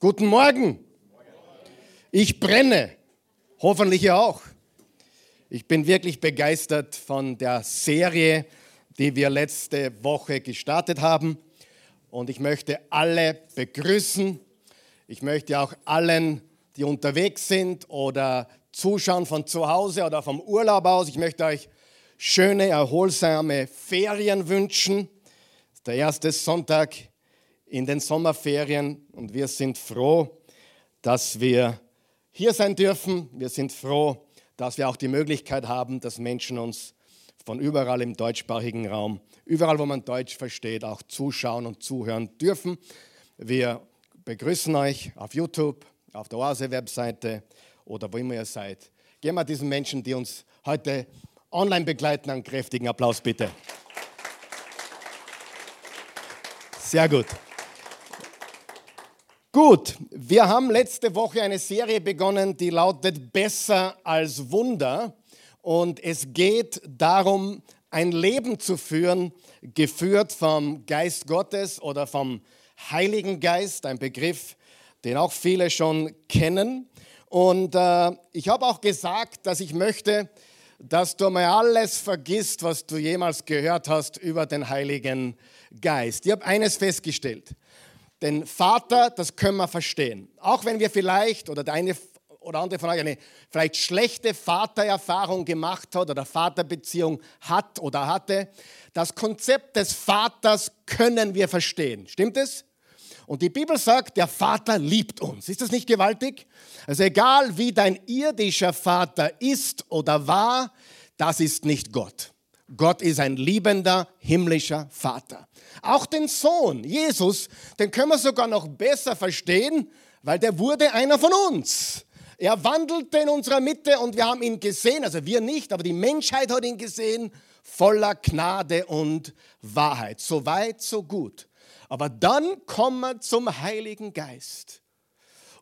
Guten Morgen. Ich brenne. Hoffentlich ihr auch. Ich bin wirklich begeistert von der Serie, die wir letzte Woche gestartet haben. Und ich möchte alle begrüßen. Ich möchte auch allen, die unterwegs sind oder zuschauen von zu Hause oder vom Urlaub aus, ich möchte euch schöne, erholsame Ferien wünschen. Das ist der erste Sonntag in den Sommerferien und wir sind froh, dass wir hier sein dürfen. Wir sind froh, dass wir auch die Möglichkeit haben, dass Menschen uns von überall im deutschsprachigen Raum, überall wo man Deutsch versteht, auch zuschauen und zuhören dürfen. Wir begrüßen euch auf YouTube, auf der Oase-Webseite oder wo immer ihr seid. Geben wir diesen Menschen, die uns heute online begleiten, einen kräftigen Applaus bitte. Sehr gut. Gut, wir haben letzte Woche eine Serie begonnen, die lautet Besser als Wunder. Und es geht darum, ein Leben zu führen, geführt vom Geist Gottes oder vom Heiligen Geist, ein Begriff, den auch viele schon kennen. Und äh, ich habe auch gesagt, dass ich möchte, dass du mal alles vergisst, was du jemals gehört hast über den Heiligen Geist. Ich habe eines festgestellt. Den Vater, das können wir verstehen. Auch wenn wir vielleicht oder der eine oder andere von euch eine vielleicht schlechte Vatererfahrung gemacht hat oder Vaterbeziehung hat oder hatte, das Konzept des Vaters können wir verstehen. Stimmt es? Und die Bibel sagt, der Vater liebt uns. Ist das nicht gewaltig? Also egal wie dein irdischer Vater ist oder war, das ist nicht Gott. Gott ist ein liebender himmlischer Vater. Auch den Sohn, Jesus, den können wir sogar noch besser verstehen, weil der wurde einer von uns. Er wandelte in unserer Mitte und wir haben ihn gesehen, also wir nicht, aber die Menschheit hat ihn gesehen, voller Gnade und Wahrheit. So weit, so gut. Aber dann kommen wir zum Heiligen Geist.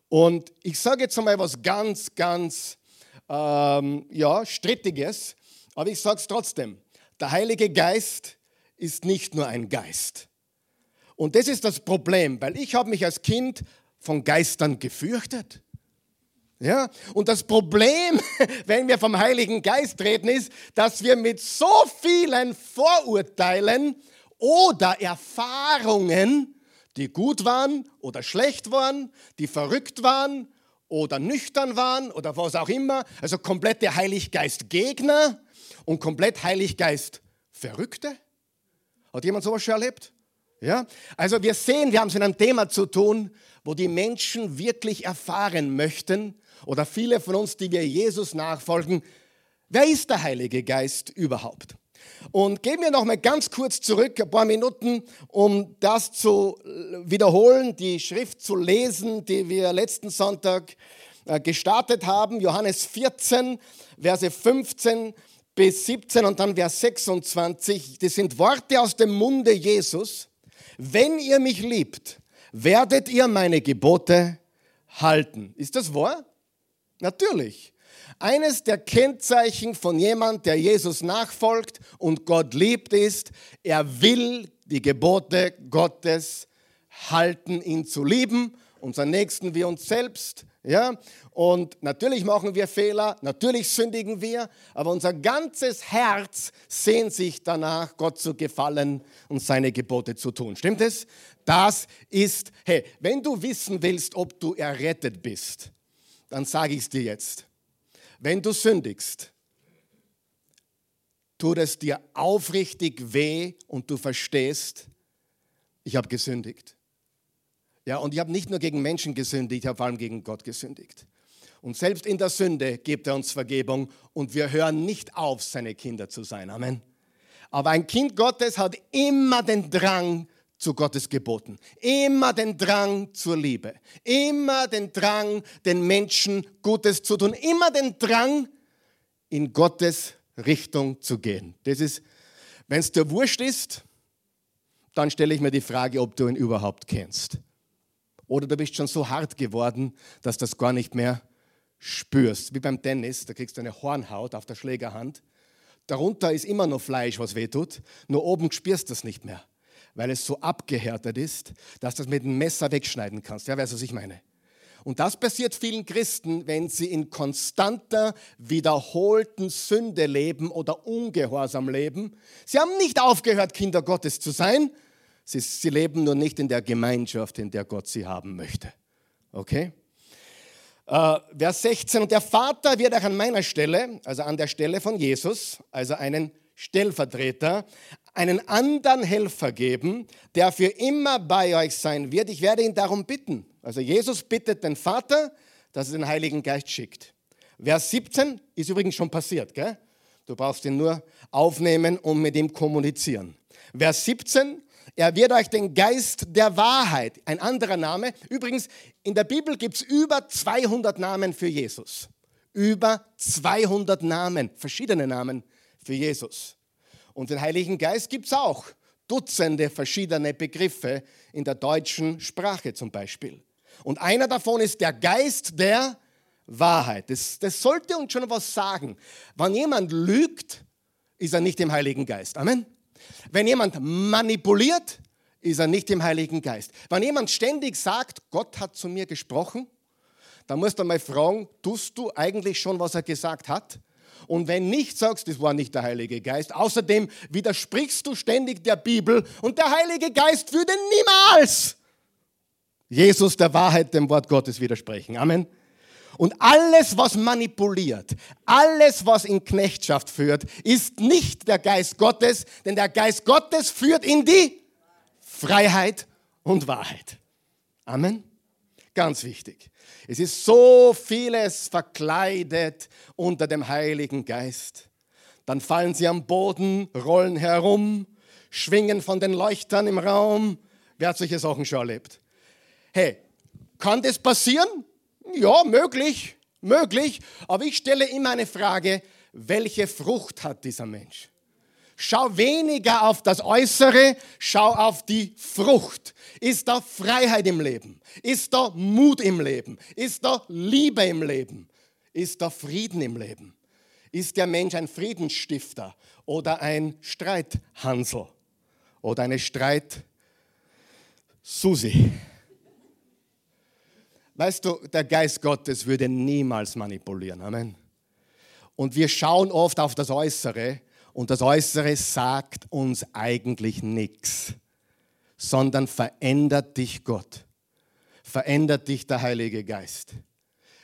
Und ich sage jetzt einmal was ganz, ganz ähm, ja, Strittiges, aber ich sage es trotzdem. Der Heilige Geist ist nicht nur ein Geist. Und das ist das Problem, weil ich habe mich als Kind von Geistern gefürchtet. Ja? Und das Problem, wenn wir vom Heiligen Geist reden, ist, dass wir mit so vielen Vorurteilen oder Erfahrungen, die gut waren oder schlecht waren, die verrückt waren oder nüchtern waren oder was auch immer, also komplette Heiliggeist-Gegner und komplett Heiliggeist Verrückte? Hat jemand sowas schon erlebt? Ja? Also wir sehen, wir haben es in einem Thema zu tun, wo die Menschen wirklich erfahren möchten, oder viele von uns, die wir Jesus nachfolgen, wer ist der Heilige Geist überhaupt? Und gehen wir noch mal ganz kurz zurück, ein paar Minuten, um das zu wiederholen, die Schrift zu lesen, die wir letzten Sonntag äh, gestartet haben. Johannes 14, Verse 15 bis 17 und dann Vers 26. Das sind Worte aus dem Munde Jesus. Wenn ihr mich liebt, werdet ihr meine Gebote halten. Ist das wahr? Natürlich. Eines der Kennzeichen von jemand, der Jesus nachfolgt und Gott liebt, ist, er will die Gebote Gottes halten, ihn zu lieben, unseren Nächsten wie uns selbst. Ja? Und natürlich machen wir Fehler, natürlich sündigen wir, aber unser ganzes Herz sehnt sich danach, Gott zu gefallen und seine Gebote zu tun. Stimmt es? Das ist, hey, wenn du wissen willst, ob du errettet bist, dann sage ich es dir jetzt. Wenn du sündigst, tut es dir aufrichtig weh und du verstehst, ich habe gesündigt. Ja, und ich habe nicht nur gegen Menschen gesündigt, ich habe vor allem gegen Gott gesündigt. Und selbst in der Sünde gibt er uns Vergebung und wir hören nicht auf, seine Kinder zu sein. Amen. Aber ein Kind Gottes hat immer den Drang zu Gottes Geboten, immer den Drang zur Liebe, immer den Drang, den Menschen Gutes zu tun, immer den Drang, in Gottes Richtung zu gehen. Das ist, wenn es dir wurscht ist, dann stelle ich mir die Frage, ob du ihn überhaupt kennst. Oder du bist schon so hart geworden, dass du das gar nicht mehr spürst. Wie beim Tennis, da kriegst du eine Hornhaut auf der Schlägerhand. Darunter ist immer noch Fleisch, was wehtut, nur oben spürst du es nicht mehr weil es so abgehärtet ist, dass du das mit dem Messer wegschneiden kannst. Ja, weißt du, was ich meine? Und das passiert vielen Christen, wenn sie in konstanter, wiederholten Sünde leben oder Ungehorsam leben. Sie haben nicht aufgehört, Kinder Gottes zu sein. Sie, sie leben nur nicht in der Gemeinschaft, in der Gott sie haben möchte. Okay? Äh, Vers 16, und der Vater wird auch an meiner Stelle, also an der Stelle von Jesus, also einen Stellvertreter, einen anderen Helfer geben, der für immer bei euch sein wird. Ich werde ihn darum bitten. Also Jesus bittet den Vater, dass er den Heiligen Geist schickt. Vers 17 ist übrigens schon passiert. Gell? Du brauchst ihn nur aufnehmen und mit ihm kommunizieren. Vers 17, er wird euch den Geist der Wahrheit, ein anderer Name. Übrigens, in der Bibel gibt es über 200 Namen für Jesus. Über 200 Namen, verschiedene Namen für Jesus. Und den Heiligen Geist gibt es auch. Dutzende verschiedene Begriffe in der deutschen Sprache zum Beispiel. Und einer davon ist der Geist der Wahrheit. Das, das sollte uns schon was sagen. Wenn jemand lügt, ist er nicht im Heiligen Geist. Amen. Wenn jemand manipuliert, ist er nicht im Heiligen Geist. Wenn jemand ständig sagt, Gott hat zu mir gesprochen, dann musst du mal fragen, tust du eigentlich schon, was er gesagt hat? Und wenn nicht sagst, das war nicht der Heilige Geist. Außerdem widersprichst du ständig der Bibel und der Heilige Geist würde niemals Jesus der Wahrheit, dem Wort Gottes widersprechen. Amen. Und alles, was manipuliert, alles, was in Knechtschaft führt, ist nicht der Geist Gottes, denn der Geist Gottes führt in die Freiheit und Wahrheit. Amen. Ganz wichtig. Es ist so vieles verkleidet unter dem Heiligen Geist. Dann fallen sie am Boden, rollen herum, schwingen von den Leuchtern im Raum. Wer hat solche Sachen schon erlebt? Hey, kann das passieren? Ja, möglich, möglich. Aber ich stelle immer eine Frage, welche Frucht hat dieser Mensch? Schau weniger auf das Äußere, schau auf die Frucht. Ist da Freiheit im Leben? Ist da Mut im Leben? Ist da Liebe im Leben? Ist da Frieden im Leben? Ist der Mensch ein Friedensstifter oder ein Streithansel oder eine Streit Susi? Weißt du, der Geist Gottes würde niemals manipulieren. Amen. Und wir schauen oft auf das Äußere und das Äußere sagt uns eigentlich nichts, sondern verändert dich Gott, verändert dich der Heilige Geist.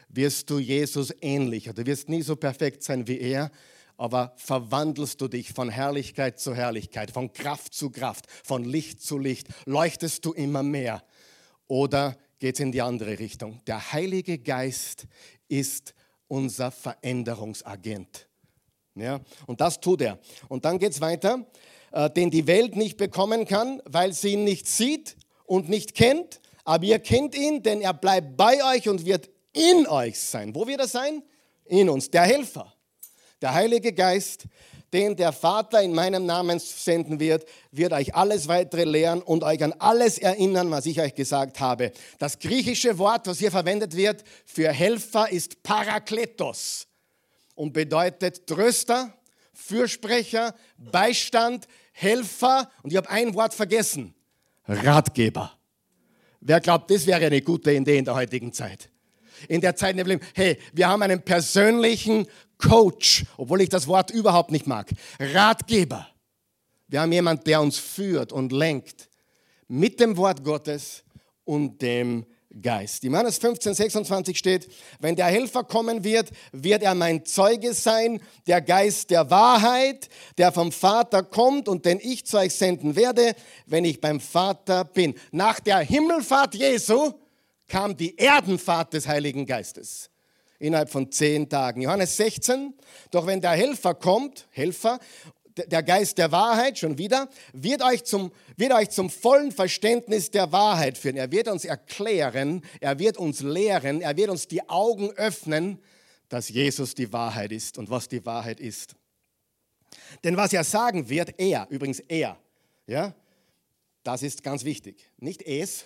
Wirst du Jesus ähnlicher, du wirst nie so perfekt sein wie er, aber verwandelst du dich von Herrlichkeit zu Herrlichkeit, von Kraft zu Kraft, von Licht zu Licht, leuchtest du immer mehr oder geht es in die andere Richtung. Der Heilige Geist ist unser Veränderungsagent. Ja, und das tut er. Und dann geht es weiter, äh, den die Welt nicht bekommen kann, weil sie ihn nicht sieht und nicht kennt. Aber ihr kennt ihn, denn er bleibt bei euch und wird in euch sein. Wo wird er sein? In uns, der Helfer. Der Heilige Geist, den der Vater in meinem Namen senden wird, wird euch alles weitere lehren und euch an alles erinnern, was ich euch gesagt habe. Das griechische Wort, was hier verwendet wird für Helfer, ist Parakletos und bedeutet Tröster, Fürsprecher, Beistand, Helfer und ich habe ein Wort vergessen, Ratgeber. Wer glaubt, das wäre eine gute Idee in der heutigen Zeit? In der Zeit, in der wir hey, wir haben einen persönlichen Coach, obwohl ich das Wort überhaupt nicht mag. Ratgeber. Wir haben jemanden, der uns führt und lenkt mit dem Wort Gottes und dem Geist. In Johannes 15, 26 steht, wenn der Helfer kommen wird, wird er mein Zeuge sein, der Geist der Wahrheit, der vom Vater kommt und den ich zu euch senden werde, wenn ich beim Vater bin. Nach der Himmelfahrt Jesu kam die Erdenfahrt des Heiligen Geistes innerhalb von zehn Tagen. Johannes 16, doch wenn der Helfer kommt, Helfer, der Geist der Wahrheit, schon wieder, wird euch, zum, wird euch zum vollen Verständnis der Wahrheit führen. Er wird uns erklären, er wird uns lehren, er wird uns die Augen öffnen, dass Jesus die Wahrheit ist und was die Wahrheit ist. Denn was er sagen wird, er, übrigens er, ja, das ist ganz wichtig. Nicht es,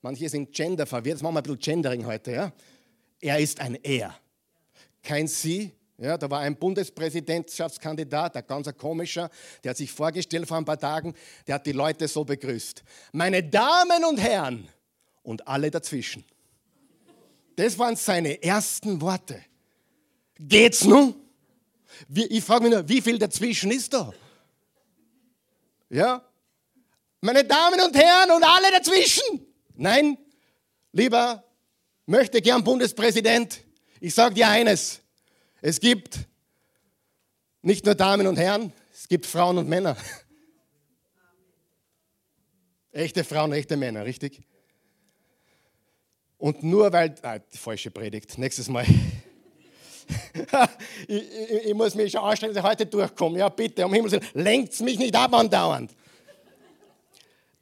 manche sind gender verwirrt, jetzt machen wir ein bisschen Gendering heute, ja. Er ist ein Er. Kein Sie, Ja, da war ein Bundespräsidentschaftskandidat, ein ganz komischer, der hat sich vorgestellt vor ein paar Tagen, der hat die Leute so begrüßt. Meine Damen und Herren und alle dazwischen. Das waren seine ersten Worte. Geht's nun? Ich frage mich nur, wie viel dazwischen ist da? Ja? Meine Damen und Herren und alle dazwischen. Nein, lieber möchte gern Bundespräsident. Ich sage dir eines. Es gibt nicht nur Damen und Herren, es gibt Frauen und Männer. Echte Frauen, echte Männer, richtig? Und nur weil, ah, falsche Predigt, nächstes Mal. ich, ich, ich, muss mich schon anstrengen, dass ich heute durchkomme. Ja, bitte, um Himmels Willen, lenkt mich nicht ab andauernd.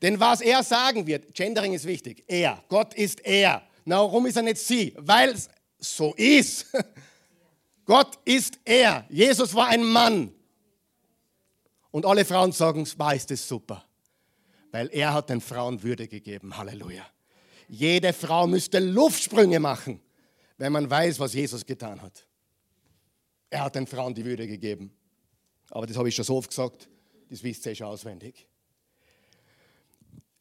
Denn was er sagen wird, Gendering ist wichtig, er, Gott ist er. Na, warum ist er nicht sie? Weil es so ist. Gott ist er. Jesus war ein Mann. Und alle Frauen sagen, war ist das super. Weil er hat den Frauen Würde gegeben. Halleluja. Jede Frau müsste Luftsprünge machen, wenn man weiß, was Jesus getan hat. Er hat den Frauen die Würde gegeben. Aber das habe ich schon so oft gesagt, das wisst ihr schon auswendig.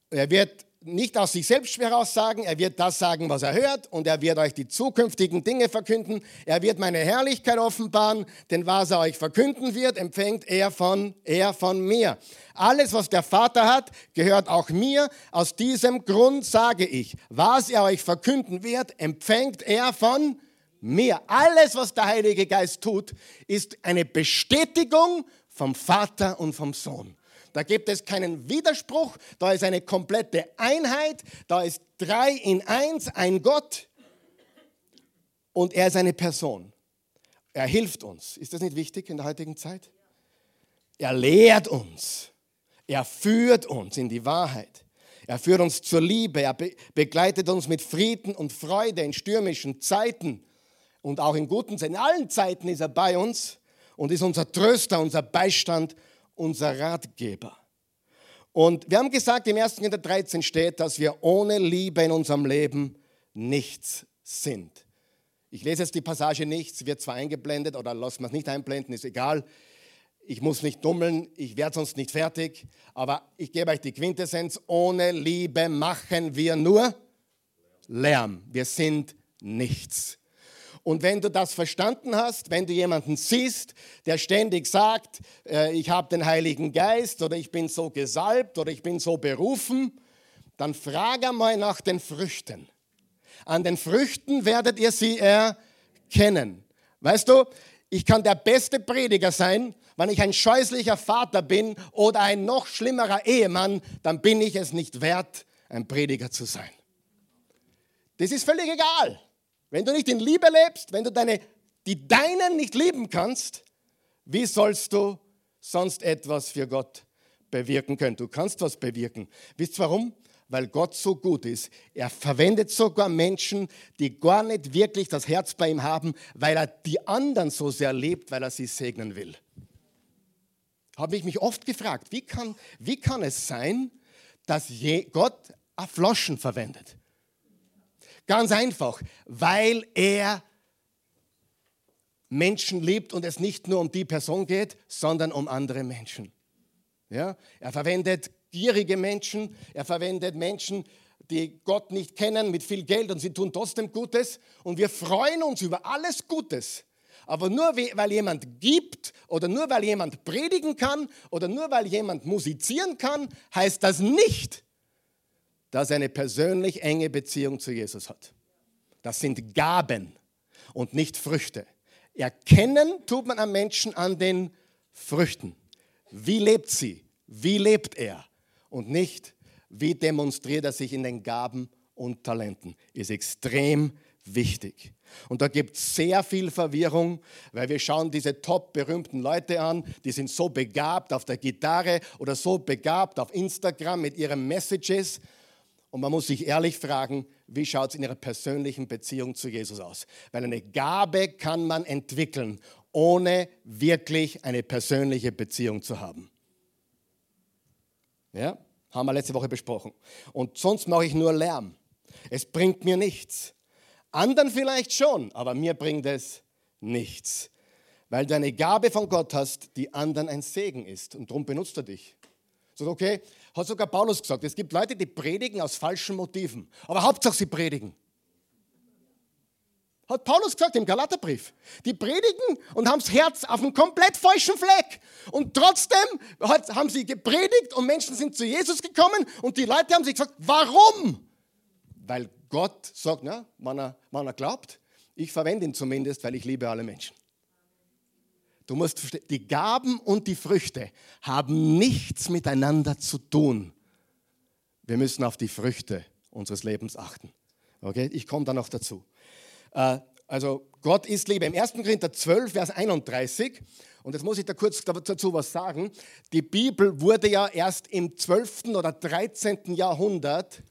Er wird nicht aus sich selbst heraus sagen, er wird das sagen, was er hört und er wird euch die zukünftigen Dinge verkünden. Er wird meine Herrlichkeit offenbaren, denn was er euch verkünden wird, empfängt er von, er von mir. Alles, was der Vater hat, gehört auch mir. Aus diesem Grund sage ich, was er euch verkünden wird, empfängt er von mir. Alles, was der Heilige Geist tut, ist eine Bestätigung vom Vater und vom Sohn. Da gibt es keinen Widerspruch, da ist eine komplette Einheit, da ist drei in eins, ein Gott und er ist eine Person. Er hilft uns. Ist das nicht wichtig in der heutigen Zeit? Er lehrt uns. Er führt uns in die Wahrheit. Er führt uns zur Liebe. Er be begleitet uns mit Frieden und Freude in stürmischen Zeiten und auch in guten Zeiten. In allen Zeiten ist er bei uns und ist unser Tröster, unser Beistand unser Ratgeber. Und wir haben gesagt, im 1. Korinther 13 steht, dass wir ohne Liebe in unserem Leben nichts sind. Ich lese jetzt die Passage nicht, sie wird zwar eingeblendet oder lassen wir es nicht einblenden, ist egal. Ich muss nicht dummeln, ich werde sonst nicht fertig, aber ich gebe euch die Quintessenz, ohne Liebe machen wir nur Lärm. Wir sind nichts. Und wenn du das verstanden hast, wenn du jemanden siehst, der ständig sagt, äh, ich habe den Heiligen Geist oder ich bin so gesalbt oder ich bin so berufen, dann frage mal nach den Früchten. An den Früchten werdet ihr sie erkennen. Weißt du, ich kann der beste Prediger sein, wenn ich ein scheußlicher Vater bin oder ein noch schlimmerer Ehemann, dann bin ich es nicht wert, ein Prediger zu sein. Das ist völlig egal. Wenn du nicht in Liebe lebst, wenn du deine, die Deinen nicht lieben kannst, wie sollst du sonst etwas für Gott bewirken können? Du kannst was bewirken. Wisst ihr warum? Weil Gott so gut ist. Er verwendet sogar Menschen, die gar nicht wirklich das Herz bei ihm haben, weil er die anderen so sehr liebt, weil er sie segnen will. Habe ich mich oft gefragt, wie kann, wie kann es sein, dass Gott Floschen verwendet? Ganz einfach, weil er Menschen liebt und es nicht nur um die Person geht, sondern um andere Menschen. Ja? Er verwendet gierige Menschen, er verwendet Menschen, die Gott nicht kennen, mit viel Geld und sie tun trotzdem Gutes. Und wir freuen uns über alles Gutes. Aber nur weil jemand gibt oder nur weil jemand predigen kann oder nur weil jemand musizieren kann, heißt das nicht, dass er eine persönlich enge Beziehung zu Jesus hat. Das sind Gaben und nicht Früchte. Erkennen tut man am Menschen an den Früchten. Wie lebt sie? Wie lebt er? Und nicht, wie demonstriert er sich in den Gaben und Talenten. Ist extrem wichtig. Und da gibt es sehr viel Verwirrung, weil wir schauen diese top berühmten Leute an, die sind so begabt auf der Gitarre oder so begabt auf Instagram mit ihren Messages und man muss sich ehrlich fragen, wie schaut es in ihrer persönlichen Beziehung zu Jesus aus? Weil eine Gabe kann man entwickeln, ohne wirklich eine persönliche Beziehung zu haben. Ja, haben wir letzte Woche besprochen. Und sonst mache ich nur Lärm. Es bringt mir nichts. Anderen vielleicht schon, aber mir bringt es nichts. weil du eine Gabe von Gott hast, die anderen ein Segen ist. Und darum benutzt er dich. So, okay, hat sogar Paulus gesagt, es gibt Leute, die predigen aus falschen Motiven. Aber Hauptsache sie predigen. Hat Paulus gesagt im Galaterbrief. Die predigen und haben das Herz auf einem komplett falschen Fleck. Und trotzdem haben sie gepredigt und Menschen sind zu Jesus gekommen und die Leute haben sich gesagt, warum? Weil Gott sagt, na, wenn er, wenn er glaubt, ich verwende ihn zumindest, weil ich liebe alle Menschen. Du musst verstehen, die Gaben und die Früchte haben nichts miteinander zu tun. Wir müssen auf die Früchte unseres Lebens achten. Okay, ich komme da noch dazu. Äh, also Gott ist Liebe. Im 1. Korinther 12, Vers 31, und jetzt muss ich da kurz dazu was sagen, die Bibel wurde ja erst im 12. oder 13. Jahrhundert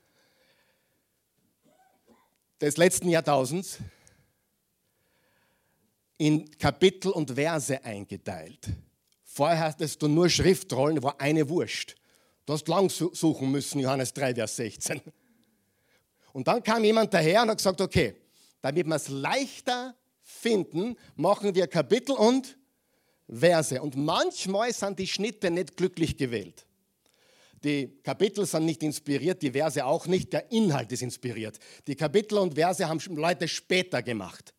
des letzten Jahrtausends in Kapitel und Verse eingeteilt. Vorher hattest du nur Schriftrollen, war eine Wurst. Du hast lang suchen müssen, Johannes 3, Vers 16. Und dann kam jemand daher und hat gesagt, okay, damit wir es leichter finden, machen wir Kapitel und Verse. Und manchmal sind die Schnitte nicht glücklich gewählt. Die Kapitel sind nicht inspiriert, die Verse auch nicht, der Inhalt ist inspiriert. Die Kapitel und Verse haben Leute später gemacht.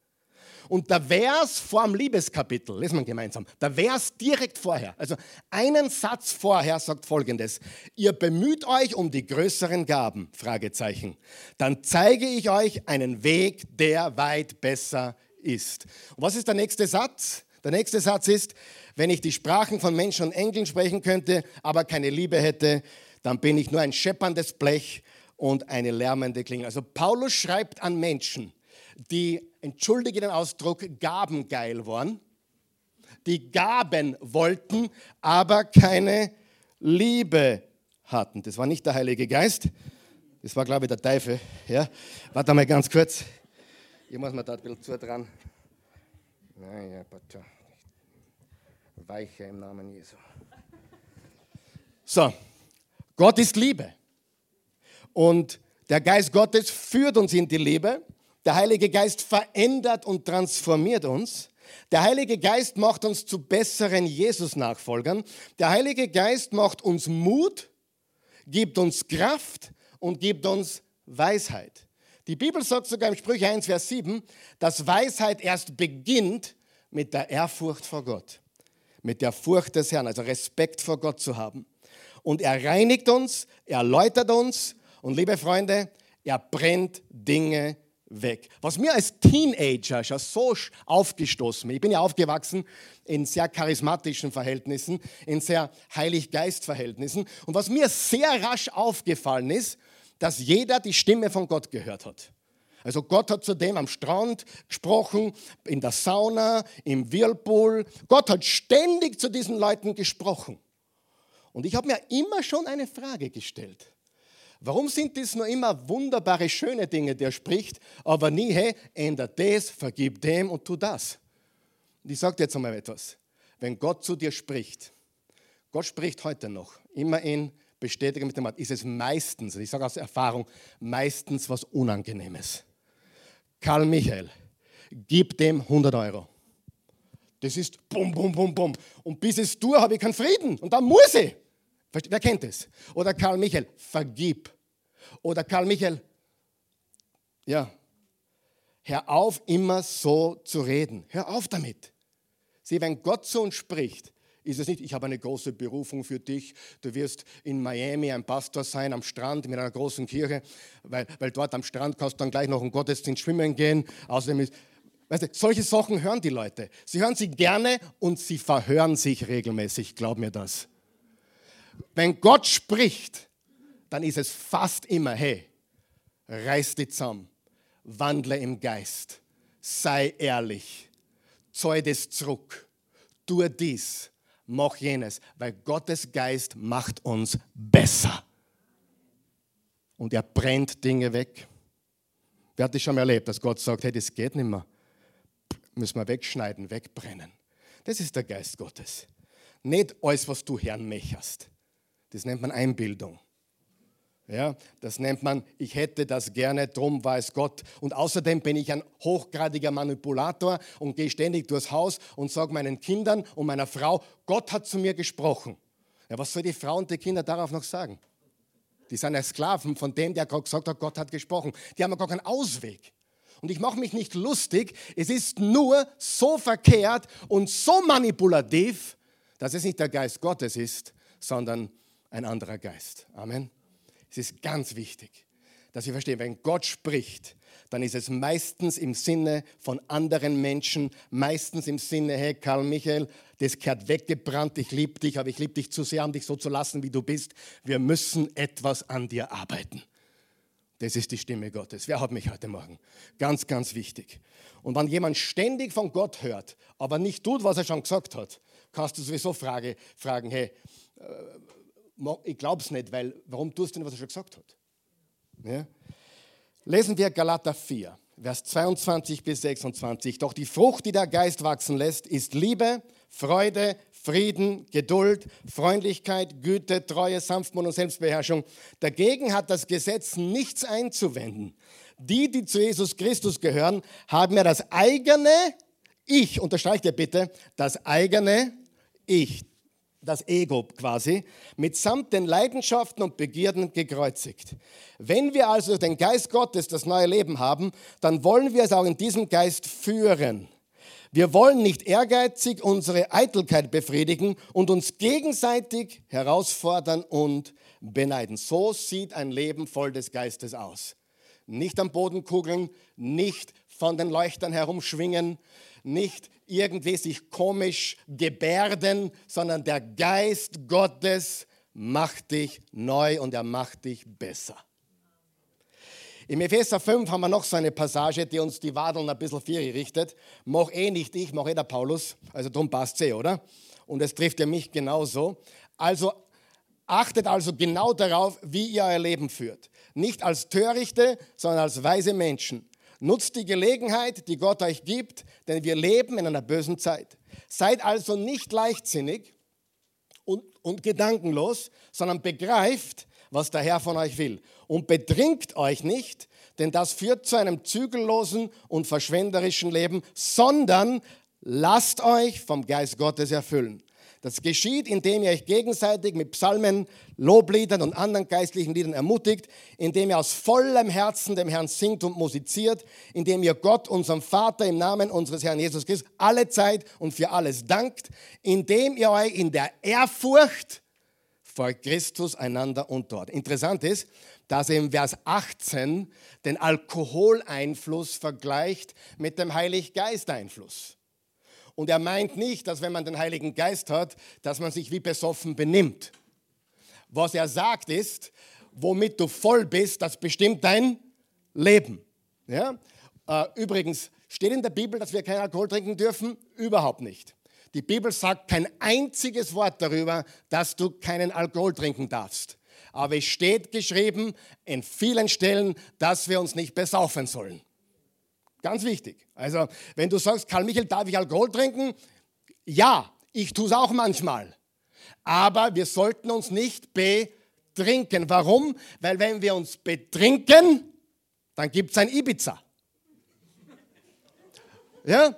Und der Vers vor dem Liebeskapitel, lesen wir gemeinsam, der Vers direkt vorher, also einen Satz vorher sagt folgendes, ihr bemüht euch um die größeren Gaben, Fragezeichen, dann zeige ich euch einen Weg, der weit besser ist. Und was ist der nächste Satz? Der nächste Satz ist, wenn ich die Sprachen von Menschen und Engeln sprechen könnte, aber keine Liebe hätte, dann bin ich nur ein schepperndes Blech und eine lärmende Klingel. Also Paulus schreibt an Menschen, die, entschuldige den Ausdruck, gabengeil waren, die Gaben wollten, aber keine Liebe hatten. Das war nicht der Heilige Geist, das war, glaube ich, der Teufel. Ja? Warte mal ganz kurz. Ich muss mir da ein bisschen zu dran. Naja, bitte. Weiche im Namen Jesu. So, Gott ist Liebe. Und der Geist Gottes führt uns in die Liebe. Der Heilige Geist verändert und transformiert uns. Der Heilige Geist macht uns zu besseren Jesus-Nachfolgern. Der Heilige Geist macht uns Mut, gibt uns Kraft und gibt uns Weisheit. Die Bibel sagt sogar im Sprüche 1, Vers 7, dass Weisheit erst beginnt mit der Ehrfurcht vor Gott, mit der Furcht des Herrn, also Respekt vor Gott zu haben. Und er reinigt uns, er erläutert uns und liebe Freunde, er brennt Dinge weg. Was mir als Teenager schon so aufgestoßen ist, ich bin ja aufgewachsen in sehr charismatischen Verhältnissen, in sehr Heilig-Geist-Verhältnissen. Und was mir sehr rasch aufgefallen ist, dass jeder die Stimme von Gott gehört hat. Also Gott hat zu dem am Strand gesprochen, in der Sauna, im Whirlpool. Gott hat ständig zu diesen Leuten gesprochen. Und ich habe mir immer schon eine Frage gestellt. Warum sind das nur immer wunderbare, schöne Dinge, die er spricht, aber nie, hey, ändert das, vergib dem und tu das? Und ich sage dir jetzt einmal etwas. Wenn Gott zu dir spricht, Gott spricht heute noch, immer in Bestätigung mit dem Wort, ist es meistens, ich sage aus Erfahrung, meistens was Unangenehmes. Karl Michael, gib dem 100 Euro. Das ist bum, bum, bum, bum. Und bis es tue, habe ich keinen Frieden. Und dann muss ich. Wer kennt es? Oder Karl Michael, vergib. Oder Karl Michael, ja, hör auf, immer so zu reden. Hör auf damit. Sieh, wenn Gott zu uns spricht, ist es nicht, ich habe eine große Berufung für dich, du wirst in Miami ein Pastor sein, am Strand mit einer großen Kirche, weil, weil dort am Strand kannst du dann gleich noch im Gottesdienst schwimmen gehen. Außerdem ist, weißt du, solche Sachen hören die Leute. Sie hören sie gerne und sie verhören sich regelmäßig, glaub mir das. Wenn Gott spricht, dann ist es fast immer, hey, reiß dich zusammen, wandle im Geist, sei ehrlich, zeu das zurück, tue dies, mach jenes, weil Gottes Geist macht uns besser. Und er brennt Dinge weg. Wer hat das schon mal erlebt, dass Gott sagt, hey, das geht nicht mehr. Müssen wir wegschneiden, wegbrennen. Das ist der Geist Gottes. Nicht alles, was du Herrn mecherst. Das nennt man Einbildung. Ja, das nennt man, ich hätte das gerne, drum weiß Gott. Und außerdem bin ich ein hochgradiger Manipulator und gehe ständig durchs Haus und sage meinen Kindern und meiner Frau, Gott hat zu mir gesprochen. Ja, was soll die Frau und die Kinder darauf noch sagen? Die sind ja Sklaven von dem, der gesagt hat, Gott hat gesprochen. Die haben ja gar keinen Ausweg. Und ich mache mich nicht lustig, es ist nur so verkehrt und so manipulativ, dass es nicht der Geist Gottes ist, sondern ein anderer Geist. Amen. Es ist ganz wichtig, dass wir verstehen, wenn Gott spricht, dann ist es meistens im Sinne von anderen Menschen, meistens im Sinne, hey Karl Michael, das gehört weggebrannt, ich liebe dich, aber ich liebe dich zu sehr, um dich so zu lassen, wie du bist. Wir müssen etwas an dir arbeiten. Das ist die Stimme Gottes. Wer hat mich heute Morgen? Ganz, ganz wichtig. Und wenn jemand ständig von Gott hört, aber nicht tut, was er schon gesagt hat, kannst du sowieso Frage, fragen, hey, äh, ich glaube es nicht, weil warum tust du nicht, was er schon gesagt hat? Ja? Lesen wir Galater 4, Vers 22 bis 26. Doch die Frucht, die der Geist wachsen lässt, ist Liebe, Freude, Frieden, Geduld, Freundlichkeit, Güte, Treue, Sanftmut und Selbstbeherrschung. Dagegen hat das Gesetz nichts einzuwenden. Die, die zu Jesus Christus gehören, haben ja das eigene Ich, unterstreicht ihr bitte, das eigene Ich, das Ego quasi, mitsamt den Leidenschaften und Begierden gekreuzigt. Wenn wir also den Geist Gottes, das neue Leben haben, dann wollen wir es auch in diesem Geist führen. Wir wollen nicht ehrgeizig unsere Eitelkeit befriedigen und uns gegenseitig herausfordern und beneiden. So sieht ein Leben voll des Geistes aus. Nicht am Boden kugeln, nicht von den Leuchtern herumschwingen, nicht irgendwie sich komisch gebärden, sondern der Geist Gottes macht dich neu und er macht dich besser. Im Epheser 5 haben wir noch so eine Passage, die uns die Wadeln ein bisschen vieri richtet. Mach eh nicht ich, mach eh der Paulus. Also drum passt eh, oder? Und es trifft ja mich genauso. Also achtet also genau darauf, wie ihr euer Leben führt. Nicht als Törichte, sondern als weise Menschen. Nutzt die Gelegenheit, die Gott euch gibt, denn wir leben in einer bösen Zeit. Seid also nicht leichtsinnig und, und gedankenlos, sondern begreift, was der Herr von euch will. Und betrinkt euch nicht, denn das führt zu einem zügellosen und verschwenderischen Leben, sondern lasst euch vom Geist Gottes erfüllen. Das geschieht, indem ihr euch gegenseitig mit Psalmen, Lobliedern und anderen geistlichen Liedern ermutigt, indem ihr aus vollem Herzen dem Herrn singt und musiziert, indem ihr Gott, unserem Vater, im Namen unseres Herrn Jesus Christus, alle Zeit und für alles dankt, indem ihr euch in der Ehrfurcht vor Christus einander und dort. Interessant ist, dass im Vers 18 den Alkoholeinfluss vergleicht mit dem Heiliggeisteinfluss. Und er meint nicht, dass wenn man den Heiligen Geist hat, dass man sich wie besoffen benimmt. Was er sagt ist, womit du voll bist, das bestimmt dein Leben. Ja? Äh, übrigens, steht in der Bibel, dass wir keinen Alkohol trinken dürfen? Überhaupt nicht. Die Bibel sagt kein einziges Wort darüber, dass du keinen Alkohol trinken darfst. Aber es steht geschrieben in vielen Stellen, dass wir uns nicht besaufen sollen. Ganz wichtig. Also, wenn du sagst, Karl Michael, darf ich Alkohol trinken? Ja, ich tue es auch manchmal. Aber wir sollten uns nicht betrinken. Warum? Weil wenn wir uns betrinken, dann gibt es ein Ibiza. Ja?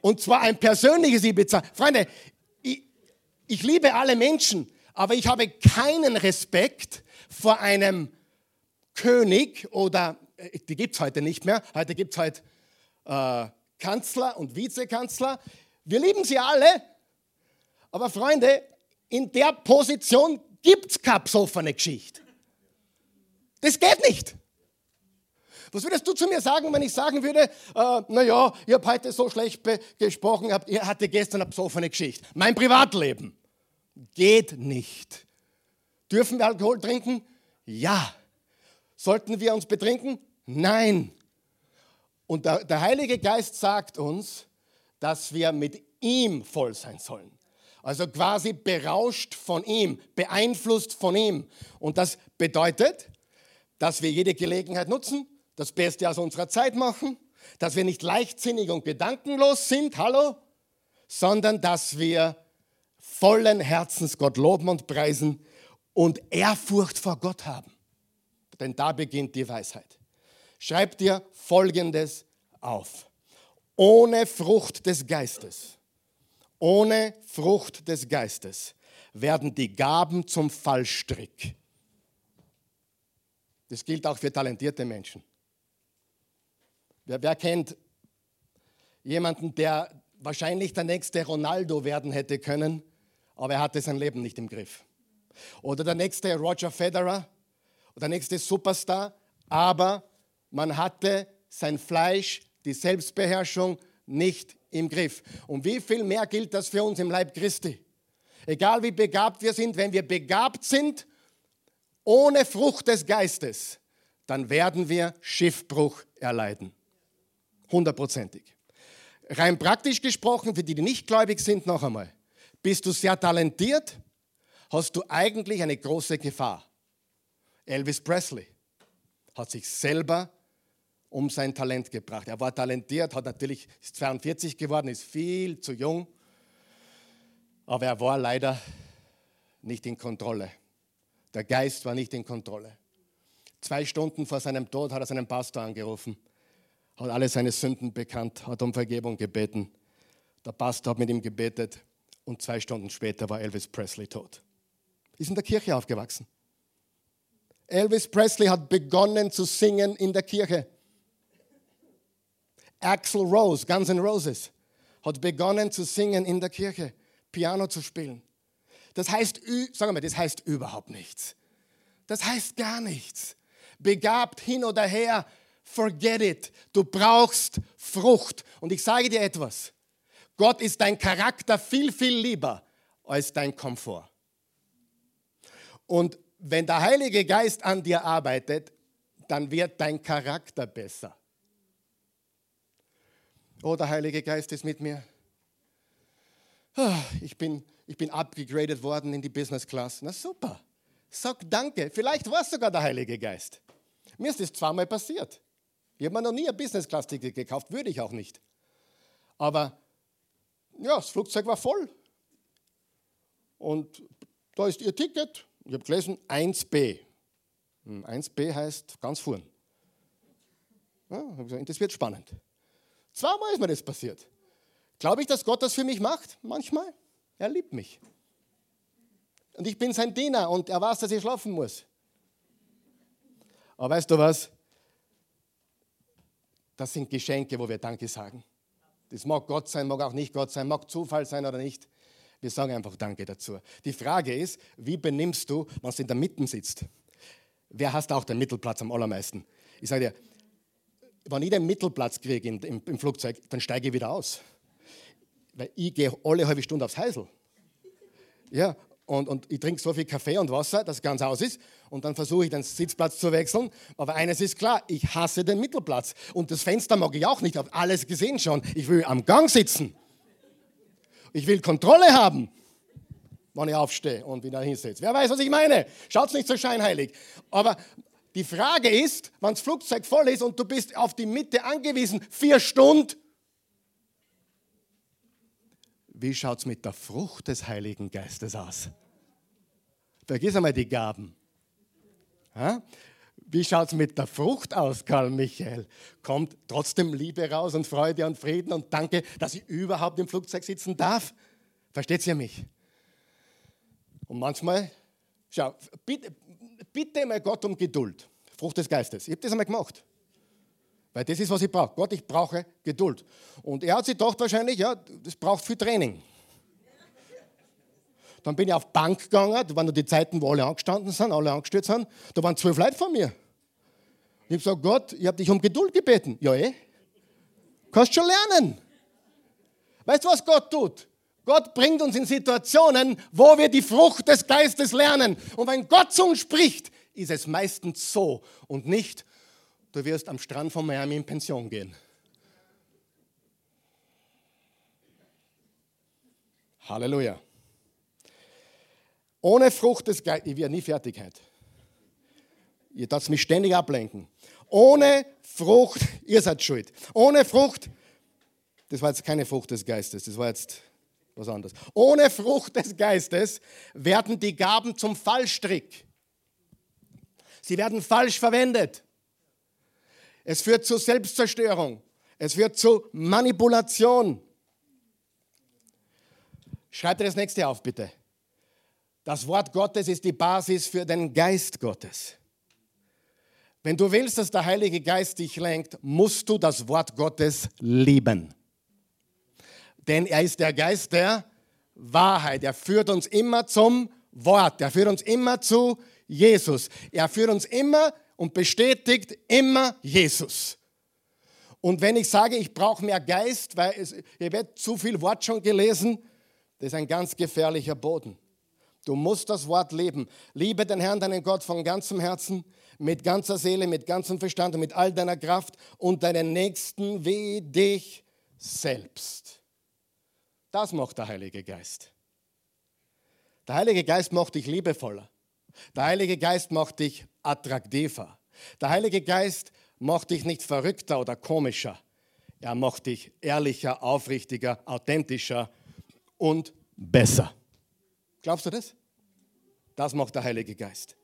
Und zwar ein persönliches Ibiza. Freunde, ich, ich liebe alle Menschen, aber ich habe keinen Respekt vor einem König oder, äh, die gibt es heute nicht mehr, heute gibt es halt äh, Kanzler und Vizekanzler. Wir lieben sie alle, aber Freunde, in der Position gibt es keine besoffene Geschichte. Das geht nicht. Was würdest du zu mir sagen, wenn ich sagen würde, äh, naja, ich habe heute so schlecht gesprochen, ich hatte gestern eine besoffene Geschichte. Mein Privatleben geht nicht. Dürfen wir Alkohol trinken? Ja. Sollten wir uns betrinken? Nein. Und der, der Heilige Geist sagt uns, dass wir mit ihm voll sein sollen. Also quasi berauscht von ihm, beeinflusst von ihm. Und das bedeutet, dass wir jede Gelegenheit nutzen, das Beste aus unserer Zeit machen, dass wir nicht leichtsinnig und gedankenlos sind, hallo, sondern dass wir vollen Herzens Gott loben und preisen und Ehrfurcht vor Gott haben. denn da beginnt die Weisheit. Schreib dir Folgendes auf. Ohne Frucht des Geistes, ohne Frucht des Geistes werden die Gaben zum Fallstrick. Das gilt auch für talentierte Menschen. Wer, wer kennt jemanden, der wahrscheinlich der nächste Ronaldo werden hätte können, aber er hatte sein Leben nicht im Griff? Oder der nächste Roger Federer oder der nächste Superstar, aber man hatte sein Fleisch, die Selbstbeherrschung nicht im Griff. Und wie viel mehr gilt das für uns im Leib Christi? Egal wie begabt wir sind, wenn wir begabt sind, ohne Frucht des Geistes, dann werden wir Schiffbruch erleiden. Hundertprozentig. Rein praktisch gesprochen, für die, die nicht gläubig sind, noch einmal. Bist du sehr talentiert, hast du eigentlich eine große Gefahr. Elvis Presley hat sich selber um sein Talent gebracht. Er war talentiert, hat natürlich ist 42 geworden, ist viel zu jung, aber er war leider nicht in Kontrolle. Der Geist war nicht in Kontrolle. Zwei Stunden vor seinem Tod hat er seinen Pastor angerufen, hat alle seine Sünden bekannt, hat um Vergebung gebeten. Der Pastor hat mit ihm gebetet und zwei Stunden später war Elvis Presley tot. Ist in der Kirche aufgewachsen. Elvis Presley hat begonnen zu singen in der Kirche. Axel Rose, Guns N' Roses, hat begonnen zu singen in der Kirche, Piano zu spielen. Das heißt, sagen wir, das heißt überhaupt nichts. Das heißt gar nichts. Begabt hin oder her, forget it. Du brauchst Frucht. Und ich sage dir etwas. Gott ist dein Charakter viel, viel lieber als dein Komfort. Und wenn der Heilige Geist an dir arbeitet, dann wird dein Charakter besser. Oh, der Heilige Geist ist mit mir. Ah, ich bin, ich bin upgegradet worden in die Business Class. Na super. Sag danke. Vielleicht war es sogar der Heilige Geist. Mir ist das zweimal passiert. Ich habe mir noch nie ein Business Class Ticket gekauft, würde ich auch nicht. Aber ja, das Flugzeug war voll. Und da ist Ihr Ticket. Ich habe gelesen 1b. 1b hm, heißt ganz vorn. Ja, das wird spannend. Zweimal ist mir das passiert. Glaube ich, dass Gott das für mich macht? Manchmal. Er liebt mich. Und ich bin sein Diener und er weiß, dass ich schlafen muss. Aber weißt du was? Das sind Geschenke, wo wir Danke sagen. Das mag Gott sein, mag auch nicht Gott sein, mag Zufall sein oder nicht. Wir sagen einfach Danke dazu. Die Frage ist, wie benimmst du, wenn du in der Mitte sitzt? Wer hast auch den Mittelplatz am allermeisten? Ich sage dir, wenn ich den Mittelplatz kriege im, im, im, Flugzeug, dann steige ich wieder aus. Weil ich gehe alle halbe Stunde aufs Heisel. Ja, und, und ich trinke so viel Kaffee und Wasser, dass es ganz aus ist. Und dann versuche ich den Sitzplatz zu wechseln. Aber eines ist klar, ich hasse den Mittelplatz. Und das Fenster mag ich auch nicht. Ich habe alles gesehen schon. Ich will am Gang sitzen. Ich will Kontrolle haben, wenn ich aufstehe und wieder hinsetze. Wer weiß, was ich meine? Schaut nicht so scheinheilig. Aber die Frage ist, wenn das Flugzeug voll ist und du bist auf die Mitte angewiesen, vier Stunden, wie schaut es mit der Frucht des Heiligen Geistes aus? Vergiss einmal die Gaben. Wie schaut es mit der Frucht aus, Karl Michael? Kommt trotzdem Liebe raus und Freude und Frieden und danke, dass ich überhaupt im Flugzeug sitzen darf? Versteht ihr mich? Und manchmal, schau, bitte, bitte mal Gott um Geduld. Frucht des Geistes. Ich habe das einmal gemacht. Weil das ist, was ich brauche. Gott, ich brauche Geduld. Und er hat sich gedacht wahrscheinlich, ja, das braucht viel Training. Dann bin ich auf Bank gegangen, da waren die Zeiten, wo alle angestanden sind, alle angestellt sind. Da waren zwölf Leute von mir. Ich habe gesagt, Gott, ich habe dich um Geduld gebeten. Ja, eh? Kannst schon lernen. Weißt du, was Gott tut? Gott bringt uns in Situationen, wo wir die Frucht des Geistes lernen. Und wenn Gott zu uns spricht, ist es meistens so und nicht, du wirst am Strand von Miami in Pension gehen. Halleluja. Ohne Frucht des Geistes, ich werde nie Fertigkeit. Ihr darf mich ständig ablenken. Ohne Frucht, ihr seid schuld. Ohne Frucht, das war jetzt keine Frucht des Geistes, das war jetzt was anderes. Ohne Frucht des Geistes werden die Gaben zum Fallstrick. Sie werden falsch verwendet. Es führt zu Selbstzerstörung. Es führt zu Manipulation. Schreibt dir das nächste auf, bitte. Das Wort Gottes ist die Basis für den Geist Gottes. Wenn du willst, dass der Heilige Geist dich lenkt, musst du das Wort Gottes lieben. Denn er ist der Geist der Wahrheit. Er führt uns immer zum Wort. Er führt uns immer zu Jesus. Er führt uns immer und bestätigt immer Jesus. Und wenn ich sage, ich brauche mehr Geist, weil es, ihr werdet zu viel Wort schon gelesen, das ist ein ganz gefährlicher Boden. Du musst das Wort leben. Liebe den Herrn, deinen Gott von ganzem Herzen, mit ganzer Seele, mit ganzem Verstand und mit all deiner Kraft und deinen Nächsten wie dich selbst. Das macht der Heilige Geist. Der Heilige Geist macht dich liebevoller. Der Heilige Geist macht dich attraktiver. Der Heilige Geist macht dich nicht verrückter oder komischer. Er macht dich ehrlicher, aufrichtiger, authentischer und besser. Glaubst du das? Das macht der Heilige Geist.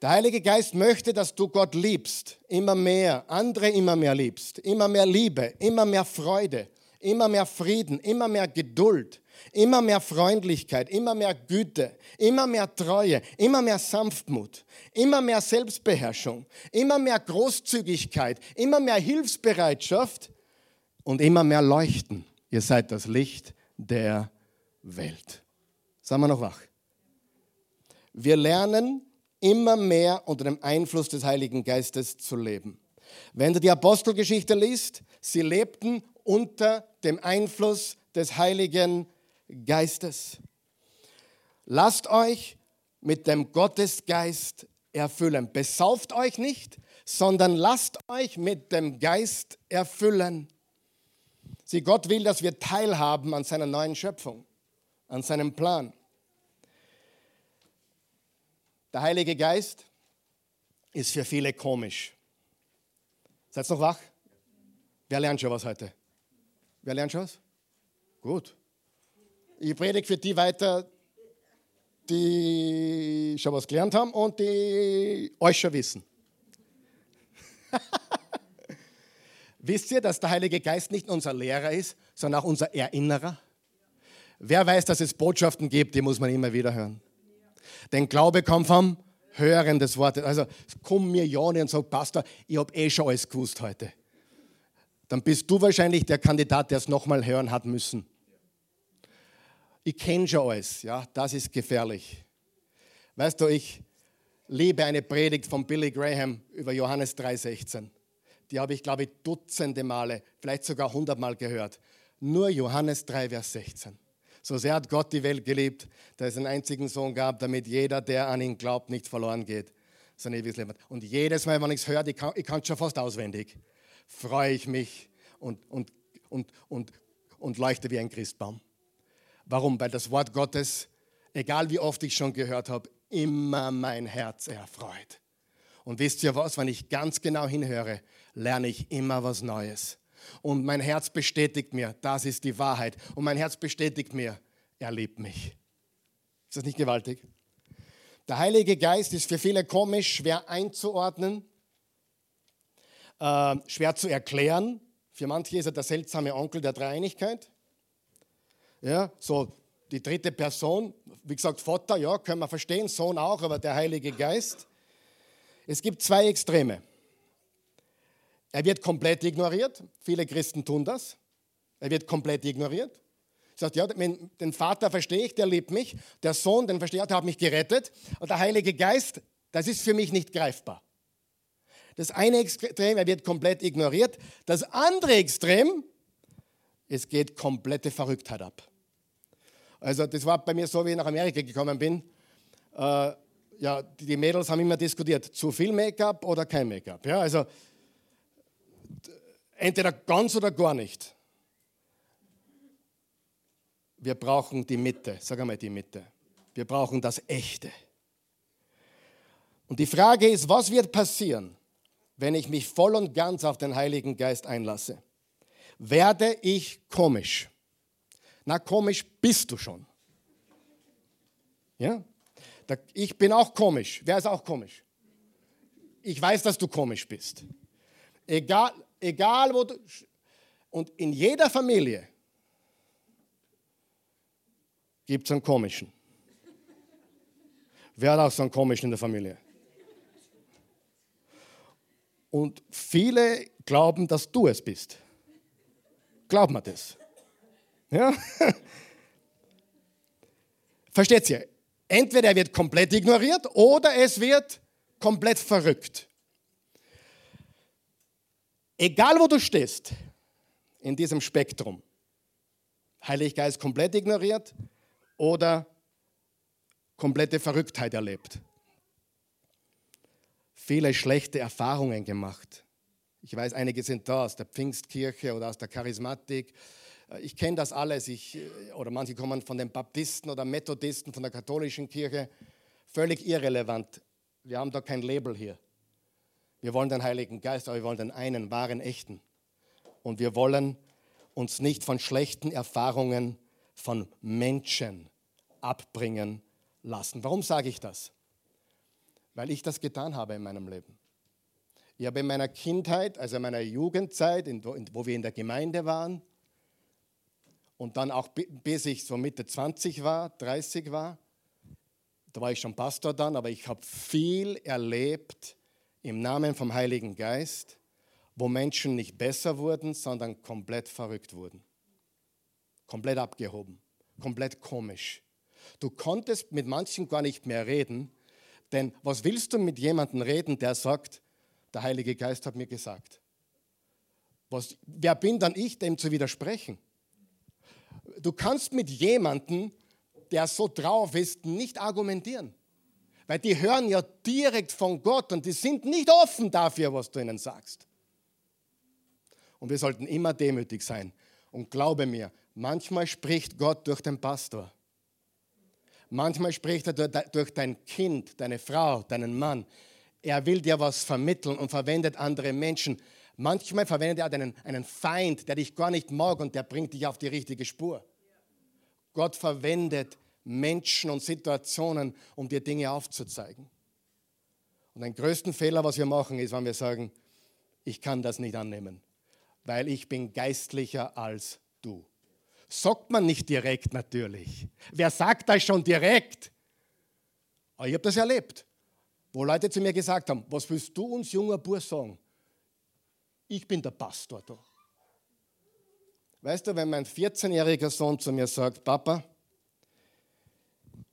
Der Heilige Geist möchte, dass du Gott liebst, immer mehr, andere immer mehr liebst, immer mehr Liebe, immer mehr Freude, immer mehr Frieden, immer mehr Geduld, immer mehr Freundlichkeit, immer mehr Güte, immer mehr Treue, immer mehr Sanftmut, immer mehr Selbstbeherrschung, immer mehr Großzügigkeit, immer mehr Hilfsbereitschaft und immer mehr Leuchten. Ihr seid das Licht der Welt. Sagen wir noch wach. Wir lernen immer mehr unter dem Einfluss des Heiligen Geistes zu leben. Wenn du die Apostelgeschichte liest, sie lebten unter dem Einfluss des Heiligen Geistes. Lasst euch mit dem Gottesgeist erfüllen. Besauft euch nicht, sondern lasst euch mit dem Geist erfüllen. Sieh, Gott will, dass wir teilhaben an seiner neuen Schöpfung, an seinem Plan. Der Heilige Geist ist für viele komisch. Seid noch wach? Wer lernt schon was heute? Wer lernt schon was? Gut. Ich predige für die weiter, die schon was gelernt haben und die euch schon wissen. Wisst ihr, dass der Heilige Geist nicht unser Lehrer ist, sondern auch unser Erinnerer? Wer weiß, dass es Botschaften gibt, die muss man immer wieder hören. Denn Glaube kommt vom Hören des Wortes. Also komm mir ja nicht und sag, Pastor, ich habe eh schon alles gewusst heute. Dann bist du wahrscheinlich der Kandidat, der es nochmal hören hat müssen. Ich kenne schon alles, ja, das ist gefährlich. Weißt du, ich liebe eine Predigt von Billy Graham über Johannes 3,16. Die habe ich, glaube ich, dutzende Male, vielleicht sogar hundert gehört. Nur Johannes 3, Vers 16. So sehr hat Gott die Welt geliebt, dass es einen einzigen Sohn gab, damit jeder, der an ihn glaubt, nicht verloren geht, sondern ewiges Leben hat. Und jedes Mal, wenn ich es höre, ich kann es schon fast auswendig, freue ich mich und, und, und, und, und leuchte wie ein Christbaum. Warum? Weil das Wort Gottes, egal wie oft ich schon gehört habe, immer mein Herz erfreut. Und wisst ihr was, wenn ich ganz genau hinhöre, lerne ich immer was Neues. Und mein Herz bestätigt mir, das ist die Wahrheit. Und mein Herz bestätigt mir, er liebt mich. Ist das nicht gewaltig? Der Heilige Geist ist für viele komisch, schwer einzuordnen, äh, schwer zu erklären. Für manche ist er der seltsame Onkel der Dreieinigkeit. Ja, so die dritte Person, wie gesagt, Vater, ja, können wir verstehen, Sohn auch, aber der Heilige Geist. Es gibt zwei Extreme. Er wird komplett ignoriert. Viele Christen tun das. Er wird komplett ignoriert. Sagt, ja, den Vater verstehe ich, der liebt mich. Der Sohn, den verstehe ich, der hat mich gerettet. Und der Heilige Geist, das ist für mich nicht greifbar. Das eine Extrem, er wird komplett ignoriert. Das andere Extrem, es geht komplette Verrücktheit ab. Also das war bei mir so, wie ich nach Amerika gekommen bin. Äh, ja, die Mädels haben immer diskutiert, zu viel Make-up oder kein Make-up. Ja, also Entweder ganz oder gar nicht. Wir brauchen die Mitte, sag einmal die Mitte. Wir brauchen das Echte. Und die Frage ist, was wird passieren, wenn ich mich voll und ganz auf den Heiligen Geist einlasse? Werde ich komisch? Na, komisch bist du schon. Ja? Ich bin auch komisch. Wer ist auch komisch? ich weiß, dass du komisch bist. Egal, egal wo du. Und in jeder Familie gibt es einen komischen. Wer hat auch so einen komischen in der Familie? Und viele glauben, dass du es bist. Glaubt man das? Ja? Versteht ihr? Entweder er wird komplett ignoriert oder es wird komplett verrückt. Egal wo du stehst in diesem Spektrum, Heiliggeist Geist komplett ignoriert oder komplette Verrücktheit erlebt. Viele schlechte Erfahrungen gemacht. Ich weiß, einige sind da aus der Pfingstkirche oder aus der Charismatik. Ich kenne das alles. Ich, oder manche kommen von den Baptisten oder Methodisten, von der katholischen Kirche. Völlig irrelevant. Wir haben da kein Label hier. Wir wollen den Heiligen Geist, aber wir wollen den einen, wahren, echten. Und wir wollen uns nicht von schlechten Erfahrungen von Menschen abbringen lassen. Warum sage ich das? Weil ich das getan habe in meinem Leben. Ich habe in meiner Kindheit, also in meiner Jugendzeit, wo wir in der Gemeinde waren, und dann auch bis ich so Mitte 20 war, 30 war, da war ich schon Pastor dann, aber ich habe viel erlebt im Namen vom Heiligen Geist, wo Menschen nicht besser wurden, sondern komplett verrückt wurden. Komplett abgehoben, komplett komisch. Du konntest mit manchen gar nicht mehr reden, denn was willst du mit jemandem reden, der sagt, der Heilige Geist hat mir gesagt? Was, wer bin dann ich, dem zu widersprechen? Du kannst mit jemandem, der so drauf ist, nicht argumentieren. Weil die hören ja direkt von Gott und die sind nicht offen dafür, was du ihnen sagst. Und wir sollten immer demütig sein. Und glaube mir, manchmal spricht Gott durch den Pastor. Manchmal spricht er durch dein Kind, deine Frau, deinen Mann. Er will dir was vermitteln und verwendet andere Menschen. Manchmal verwendet er einen, einen Feind, der dich gar nicht mag und der bringt dich auf die richtige Spur. Gott verwendet Menschen und Situationen, um dir Dinge aufzuzeigen. Und den größten Fehler, was wir machen, ist, wenn wir sagen, ich kann das nicht annehmen, weil ich bin geistlicher als du. Sagt man nicht direkt natürlich. Wer sagt das schon direkt? Aber ich habe das erlebt, wo Leute zu mir gesagt haben, was willst du uns junger Bur sagen? Ich bin der Pastor da. Weißt du, wenn mein 14-jähriger Sohn zu mir sagt, Papa,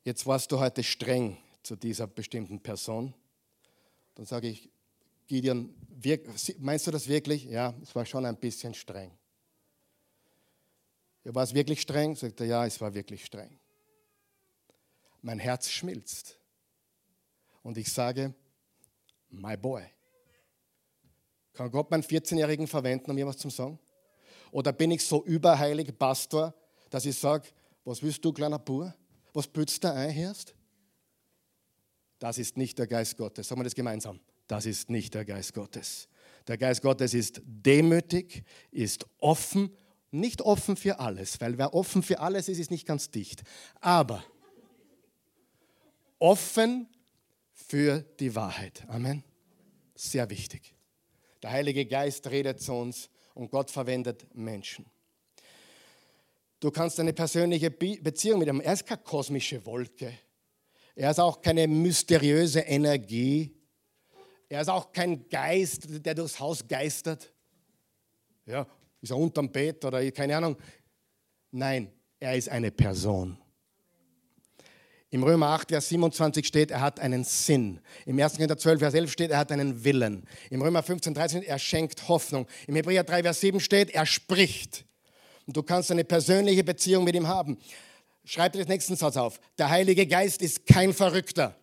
jetzt warst du heute streng zu dieser bestimmten Person, dann sage ich, Gideon, meinst du das wirklich? Ja, es war schon ein bisschen streng. Ja, war es wirklich streng? Sagt er, ja, es war wirklich streng. Mein Herz schmilzt. Und ich sage, my boy. Kann Gott meinen 14-Jährigen verwenden, um mir was zu sagen? Oder bin ich so überheilig Pastor, dass ich sage, was willst du, kleiner Bur? Was pützt da ein, Herst? Das ist nicht der Geist Gottes. Sagen wir das gemeinsam. Das ist nicht der Geist Gottes. Der Geist Gottes ist demütig, ist offen nicht offen für alles, weil wer offen für alles ist, ist nicht ganz dicht. Aber offen für die Wahrheit. Amen. Sehr wichtig. Der Heilige Geist redet zu uns und Gott verwendet Menschen. Du kannst eine persönliche Beziehung mit ihm. Er ist keine kosmische Wolke. Er ist auch keine mysteriöse Energie. Er ist auch kein Geist, der durchs Haus geistert. Ja, ist er unterm Bett oder keine Ahnung. Nein, er ist eine Person. Im Römer 8, Vers 27 steht, er hat einen Sinn. Im 1. Korinther 12, Vers 11 steht, er hat einen Willen. Im Römer 15, 13, er schenkt Hoffnung. Im Hebräer 3, Vers 7 steht, er spricht. Und du kannst eine persönliche Beziehung mit ihm haben. Schreib dir den nächsten Satz auf. Der Heilige Geist ist kein Verrückter.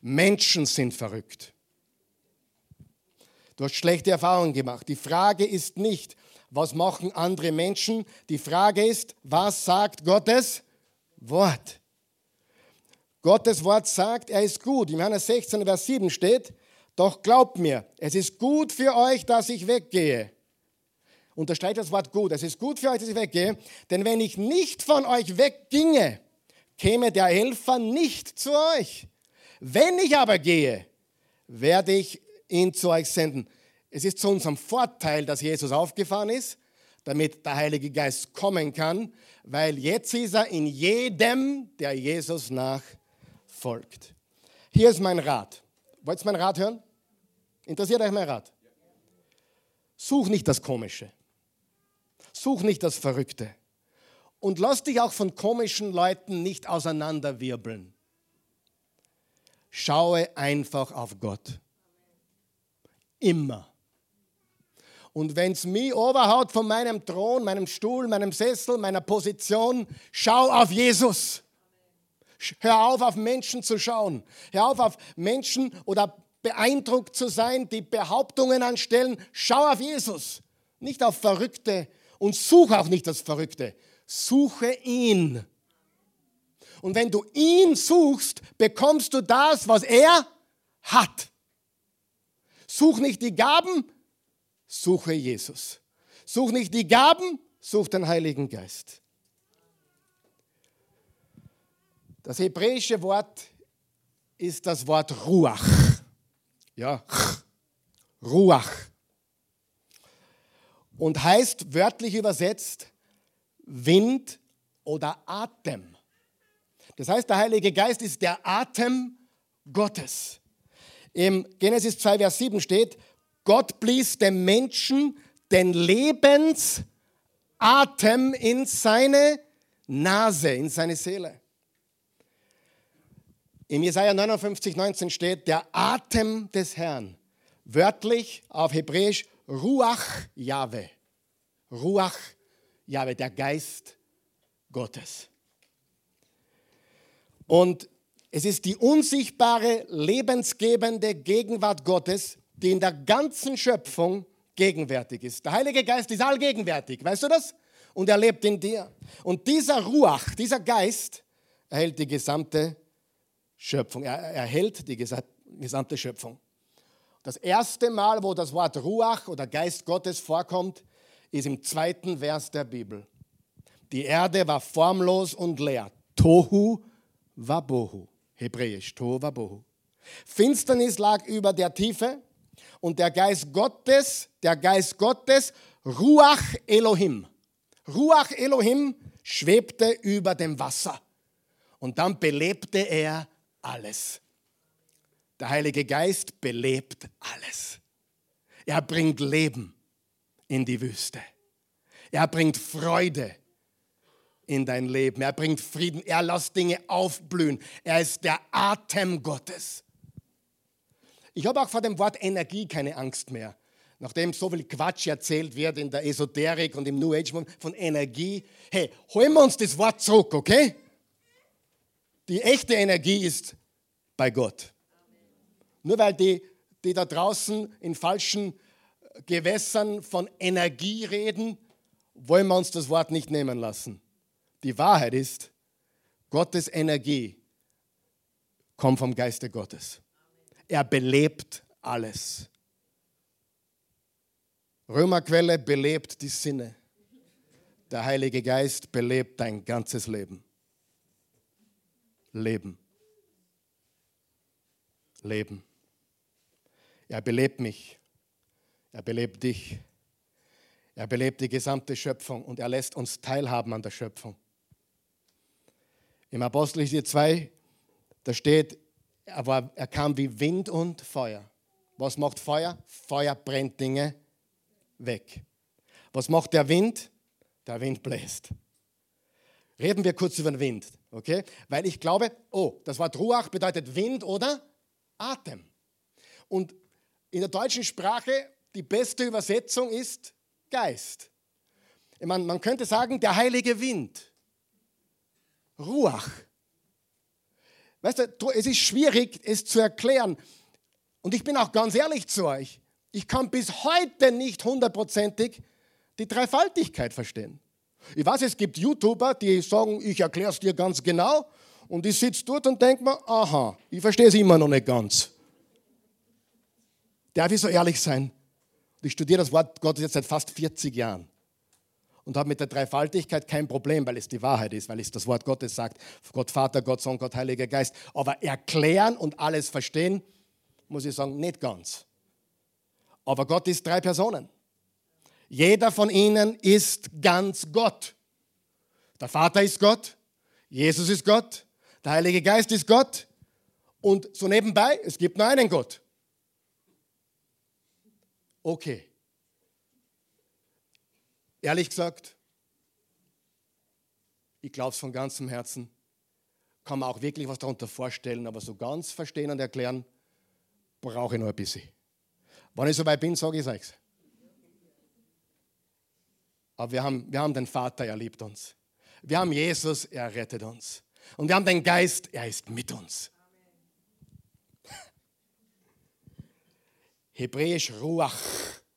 Menschen sind verrückt. Du hast schlechte Erfahrungen gemacht. Die Frage ist nicht, was machen andere Menschen? Die Frage ist, was sagt Gottes Wort? Gottes Wort sagt, er ist gut. Im Johannes 16, Vers 7 steht, doch glaubt mir, es ist gut für euch, dass ich weggehe. Unterstreicht das Wort gut. Es ist gut für euch, dass ich weggehe, denn wenn ich nicht von euch wegginge, käme der Helfer nicht zu euch. Wenn ich aber gehe, werde ich ihn zu euch senden. Es ist zu unserem Vorteil, dass Jesus aufgefahren ist, damit der Heilige Geist kommen kann, weil jetzt ist er in jedem, der Jesus nachfolgt. Hier ist mein Rat. Wollt ihr mein Rat hören? Interessiert euch mein Rat? Such nicht das Komische. Such nicht das Verrückte. Und lass dich auch von komischen Leuten nicht auseinanderwirbeln. Schaue einfach auf Gott. Immer. Und wenn es mich overhaut von meinem Thron, meinem Stuhl, meinem Sessel, meiner Position, schau auf Jesus. Hör auf, auf Menschen zu schauen. Hör auf, auf Menschen oder beeindruckt zu sein, die Behauptungen anstellen. Schau auf Jesus, nicht auf Verrückte und suche auch nicht das Verrückte. Suche ihn. Und wenn du ihn suchst, bekommst du das, was er hat. Such nicht die Gaben, suche Jesus. Such nicht die Gaben, such den Heiligen Geist. Das hebräische Wort ist das Wort Ruach. Ja, Ruach. Und heißt wörtlich übersetzt Wind oder Atem. Das heißt, der Heilige Geist ist der Atem Gottes. Im Genesis 2, Vers 7 steht, Gott blies dem Menschen den Lebensatem in seine Nase, in seine Seele. Im Jesaja 59, 19 steht, der Atem des Herrn, wörtlich auf Hebräisch Ruach Yahweh. Ruach Yahweh, der Geist Gottes. Und es ist die unsichtbare, lebensgebende Gegenwart Gottes, die in der ganzen Schöpfung gegenwärtig ist. Der Heilige Geist ist allgegenwärtig, weißt du das? Und er lebt in dir. Und dieser Ruach, dieser Geist, erhält die gesamte Schöpfung. Er erhält die gesamte Schöpfung. Das erste Mal, wo das Wort Ruach oder Geist Gottes vorkommt, ist im zweiten Vers der Bibel. Die Erde war formlos und leer. Tohu wabohu. Hebräisch, Tohu wabohu. Finsternis lag über der Tiefe und der Geist Gottes, der Geist Gottes, Ruach Elohim. Ruach Elohim schwebte über dem Wasser. Und dann belebte er alles. Der Heilige Geist belebt alles. Er bringt Leben in die Wüste. Er bringt Freude in dein Leben. Er bringt Frieden. Er lässt Dinge aufblühen. Er ist der Atem Gottes. Ich habe auch vor dem Wort Energie keine Angst mehr. Nachdem so viel Quatsch erzählt wird in der Esoterik und im New Age von Energie. Hey, holen wir uns das Wort zurück, okay? Die echte Energie ist bei Gott. Nur weil die, die da draußen in falschen Gewässern von Energie reden, wollen wir uns das Wort nicht nehmen lassen. Die Wahrheit ist, Gottes Energie kommt vom Geiste Gottes. Er belebt alles. Römerquelle belebt die Sinne. Der Heilige Geist belebt dein ganzes Leben. Leben. Leben. Er belebt mich. Er belebt dich. Er belebt die gesamte Schöpfung und er lässt uns teilhaben an der Schöpfung. Im Apostelgeschichte 2, da steht, er, war, er kam wie Wind und Feuer. Was macht Feuer? Feuer brennt Dinge weg. Was macht der Wind? Der Wind bläst. Reden wir kurz über den Wind, okay? Weil ich glaube, oh, das Wort Ruach bedeutet Wind oder Atem. Und in der deutschen Sprache die beste Übersetzung ist Geist. Ich meine, man könnte sagen, der heilige Wind. Ruach. Weißt du, es ist schwierig, es zu erklären. Und ich bin auch ganz ehrlich zu euch. Ich kann bis heute nicht hundertprozentig die Dreifaltigkeit verstehen. Ich weiß, es gibt YouTuber, die sagen, ich erkläre es dir ganz genau. Und ich sitze dort und denke mir, aha, ich verstehe es immer noch nicht ganz. Darf ich so ehrlich sein? Ich studiere das Wort Gottes jetzt seit fast 40 Jahren und habe mit der Dreifaltigkeit kein Problem, weil es die Wahrheit ist, weil es das Wort Gottes sagt. Gott Vater, Gott Sohn, Gott Heiliger Geist. Aber erklären und alles verstehen, muss ich sagen, nicht ganz. Aber Gott ist drei Personen. Jeder von ihnen ist ganz Gott. Der Vater ist Gott, Jesus ist Gott, der Heilige Geist ist Gott und so nebenbei, es gibt nur einen Gott. Okay. Ehrlich gesagt, ich glaube es von ganzem Herzen, kann man auch wirklich was darunter vorstellen, aber so ganz verstehen und erklären, brauche ich noch ein bisschen. Wenn ich so weit bin, sage ich es euch. Aber wir haben, wir haben den Vater, er liebt uns. Wir haben Jesus, er rettet uns. Und wir haben den Geist, er ist mit uns. Hebräisch Ruach.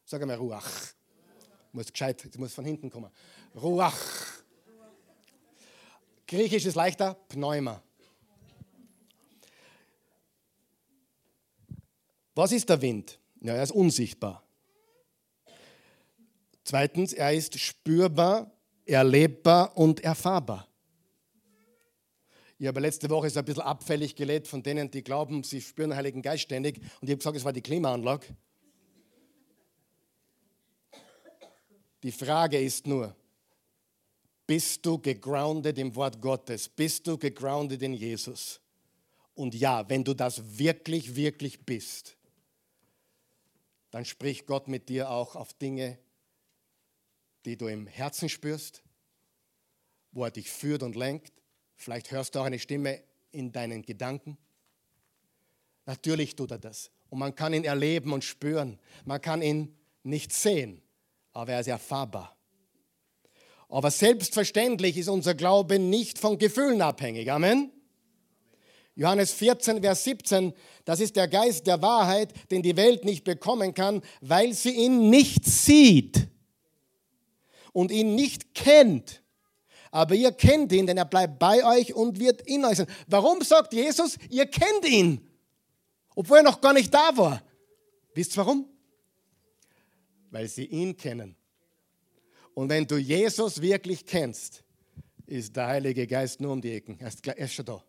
Sag mal Ruach. Muss gescheit, das muss von hinten kommen. Ruach. Griechisch ist leichter, Pneuma. Was ist der Wind? Ja, er ist unsichtbar. Zweitens, er ist spürbar, erlebbar und erfahrbar. Ich habe letzte Woche so ein bisschen abfällig gelebt von denen, die glauben, sie spüren den Heiligen Geist ständig. Und ich habe gesagt, es war die Klimaanlage. Die Frage ist nur, bist du gegroundet im Wort Gottes? Bist du gegroundet in Jesus? Und ja, wenn du das wirklich, wirklich bist, dann spricht Gott mit dir auch auf Dinge, die du im Herzen spürst, wo er dich führt und lenkt. Vielleicht hörst du auch eine Stimme in deinen Gedanken. Natürlich tut er das. Und man kann ihn erleben und spüren. Man kann ihn nicht sehen, aber er ist erfahrbar. Aber selbstverständlich ist unser Glaube nicht von Gefühlen abhängig. Amen. Johannes 14, Vers 17, das ist der Geist der Wahrheit, den die Welt nicht bekommen kann, weil sie ihn nicht sieht und ihn nicht kennt. Aber ihr kennt ihn, denn er bleibt bei euch und wird in euch sein. Warum sagt Jesus, ihr kennt ihn, obwohl er noch gar nicht da war? Wisst ihr warum? Weil sie ihn kennen. Und wenn du Jesus wirklich kennst, ist der Heilige Geist nur um die Ecken. Er ist, er schon da.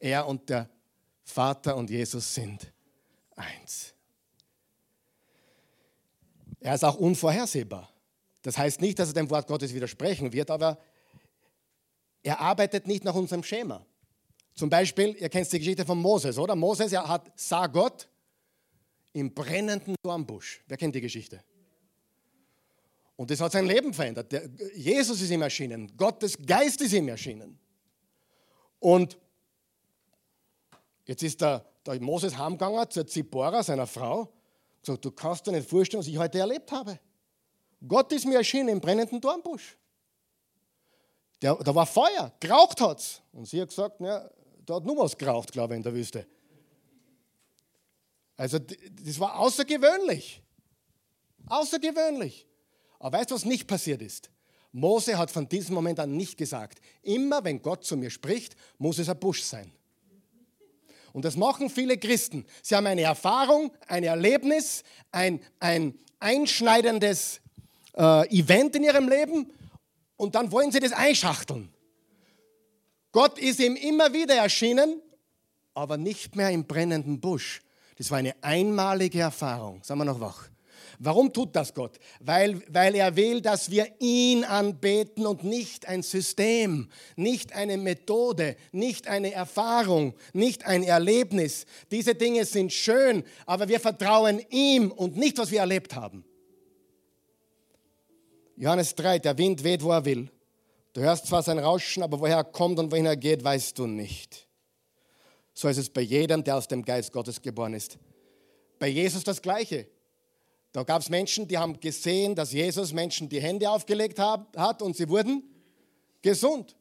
Er und der Vater und Jesus sind eins. Er ist auch unvorhersehbar. Das heißt nicht, dass er dem Wort Gottes widersprechen wird, aber er arbeitet nicht nach unserem Schema. Zum Beispiel, ihr kennt die Geschichte von Moses, oder? Moses er hat, sah Gott im brennenden Dornbusch. Wer kennt die Geschichte? Und das hat sein Leben verändert. Der, Jesus ist ihm erschienen, Gottes Geist ist ihm erschienen. Und jetzt ist der, der Moses heimgegangen zur Zippora, seiner Frau, gesagt, du kannst dir nicht vorstellen, was ich heute erlebt habe. Gott ist mir erschienen im brennenden Dornbusch. Da war Feuer, geraucht hat es. Und sie hat gesagt, ja, da hat nur was geraucht, glaube ich, in der Wüste. Also das war außergewöhnlich. Außergewöhnlich. Aber weißt du, was nicht passiert ist? Mose hat von diesem Moment an nicht gesagt, immer wenn Gott zu mir spricht, muss es ein Busch sein. Und das machen viele Christen. Sie haben eine Erfahrung, ein Erlebnis, ein, ein einschneidendes äh, Event in ihrem Leben und dann wollen sie das einschachteln. Gott ist ihm immer wieder erschienen, aber nicht mehr im brennenden Busch. Das war eine einmalige Erfahrung. Sagen wir noch wach. Warum tut das Gott? Weil, weil er will, dass wir ihn anbeten und nicht ein System, nicht eine Methode, nicht eine Erfahrung, nicht ein Erlebnis. Diese Dinge sind schön, aber wir vertrauen ihm und nicht, was wir erlebt haben. Johannes 3, der Wind weht, wo er will. Du hörst zwar sein Rauschen, aber woher er kommt und wohin er geht, weißt du nicht. So ist es bei jedem, der aus dem Geist Gottes geboren ist. Bei Jesus das Gleiche. Da gab es Menschen, die haben gesehen, dass Jesus Menschen die Hände aufgelegt hat und sie wurden gesund.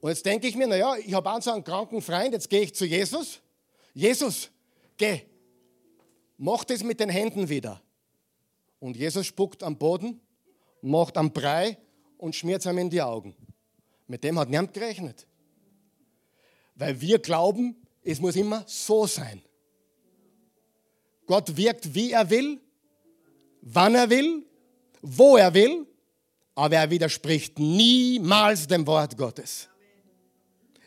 Und jetzt denke ich mir, naja, ich habe einen so einen kranken Freund, jetzt gehe ich zu Jesus. Jesus, geh, mach das mit den Händen wieder. Und Jesus spuckt am Boden macht einen Brei und schmiert es ihm in die Augen. Mit dem hat niemand gerechnet. Weil wir glauben, es muss immer so sein. Gott wirkt, wie er will, wann er will, wo er will, aber er widerspricht niemals dem Wort Gottes.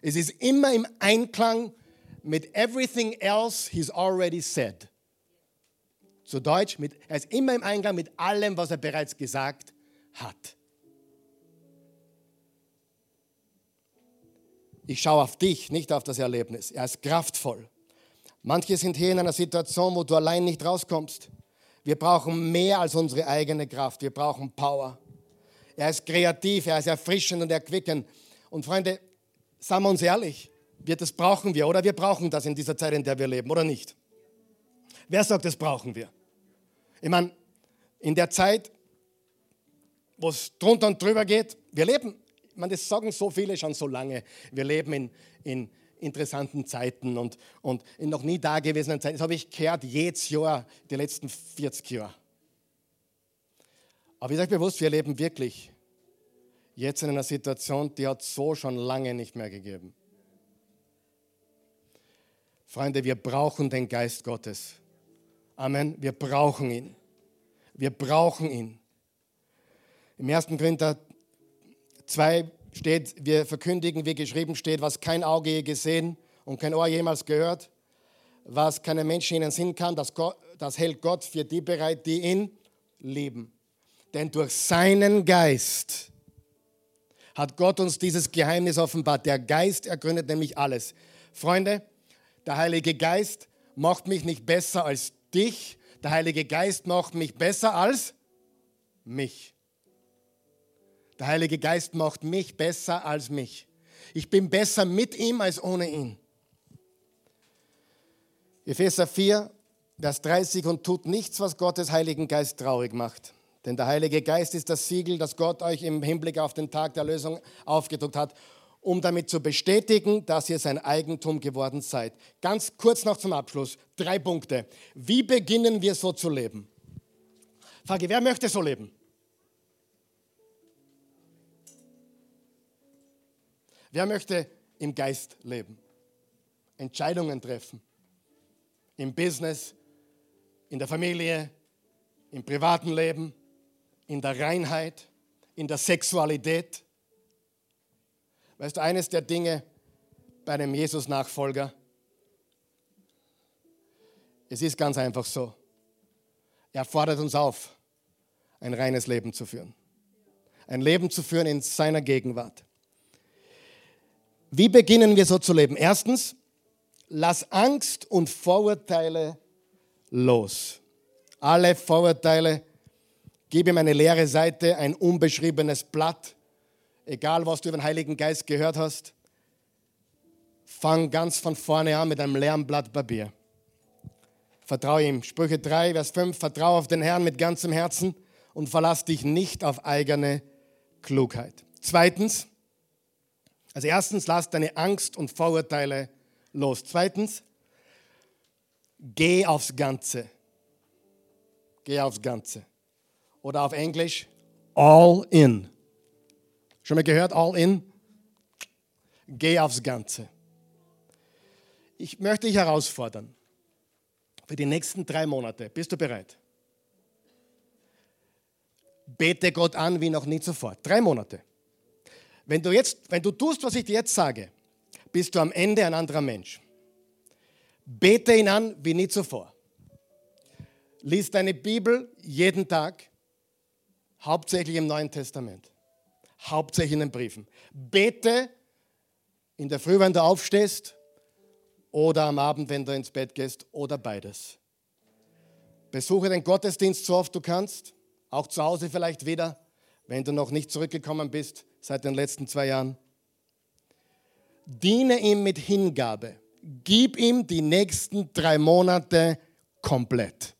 Es ist immer im Einklang mit everything else he's already said. Zu Deutsch, mit, er ist immer im Einklang mit allem, was er bereits gesagt hat. Ich schaue auf dich, nicht auf das Erlebnis. Er ist kraftvoll. Manche sind hier in einer Situation, wo du allein nicht rauskommst. Wir brauchen mehr als unsere eigene Kraft. Wir brauchen Power. Er ist kreativ, er ist erfrischend und erquickend. Und Freunde, sagen wir uns ehrlich, wir, das brauchen wir, oder? Wir brauchen das in dieser Zeit, in der wir leben, oder nicht? Wer sagt, das brauchen wir? Ich meine, in der Zeit, wo es drunter und drüber geht, wir leben, meine, das sagen so viele schon so lange, wir leben in, in interessanten Zeiten und, und in noch nie dagewesenen Zeiten. Das habe ich gehört jedes Jahr, die letzten 40 Jahre. Aber ich sage bewusst, wir leben wirklich jetzt in einer Situation, die hat so schon lange nicht mehr gegeben. Freunde, wir brauchen den Geist Gottes. Amen. Wir brauchen ihn. Wir brauchen ihn. Im 1. Korinther 2 steht, wir verkündigen, wie geschrieben steht, was kein Auge je gesehen und kein Ohr jemals gehört, was keinem Menschen in den Sinn kam, das, Gott, das hält Gott für die bereit, die ihn lieben. Denn durch seinen Geist hat Gott uns dieses Geheimnis offenbart. Der Geist ergründet nämlich alles. Freunde, der Heilige Geist macht mich nicht besser als dich. Der Heilige Geist macht mich besser als mich. Der Heilige Geist macht mich besser als mich. Ich bin besser mit ihm als ohne ihn. Epheser 4, Vers 30 und tut nichts, was Gottes Heiligen Geist traurig macht. Denn der Heilige Geist ist das Siegel, das Gott euch im Hinblick auf den Tag der Lösung aufgedruckt hat um damit zu bestätigen, dass ihr sein Eigentum geworden seid. Ganz kurz noch zum Abschluss. Drei Punkte. Wie beginnen wir so zu leben? Frage, wer möchte so leben? Wer möchte im Geist leben? Entscheidungen treffen. Im Business, in der Familie, im privaten Leben, in der Reinheit, in der Sexualität Weißt du, eines der Dinge bei einem Jesus-Nachfolger, es ist ganz einfach so. Er fordert uns auf, ein reines Leben zu führen. Ein Leben zu führen in seiner Gegenwart. Wie beginnen wir so zu leben? Erstens, lass Angst und Vorurteile los. Alle Vorurteile, gib ihm eine leere Seite, ein unbeschriebenes Blatt egal was du über den Heiligen Geist gehört hast, fang ganz von vorne an mit einem leeren Blatt Papier. Vertraue ihm. Sprüche 3, Vers 5, vertraue auf den Herrn mit ganzem Herzen und verlass dich nicht auf eigene Klugheit. Zweitens, also erstens, lass deine Angst und Vorurteile los. Zweitens, geh aufs Ganze. Geh aufs Ganze. Oder auf Englisch, all in. Schon mal gehört, all in? Geh aufs Ganze. Ich möchte dich herausfordern. Für die nächsten drei Monate. Bist du bereit? Bete Gott an wie noch nie zuvor. Drei Monate. Wenn du, jetzt, wenn du tust, was ich dir jetzt sage, bist du am Ende ein anderer Mensch. Bete ihn an wie nie zuvor. Lies deine Bibel jeden Tag, hauptsächlich im Neuen Testament hauptsächlich in den Briefen. Bete in der Früh, wenn du aufstehst, oder am Abend, wenn du ins Bett gehst, oder beides. Besuche den Gottesdienst so oft du kannst, auch zu Hause vielleicht wieder, wenn du noch nicht zurückgekommen bist seit den letzten zwei Jahren. Diene ihm mit Hingabe. Gib ihm die nächsten drei Monate komplett.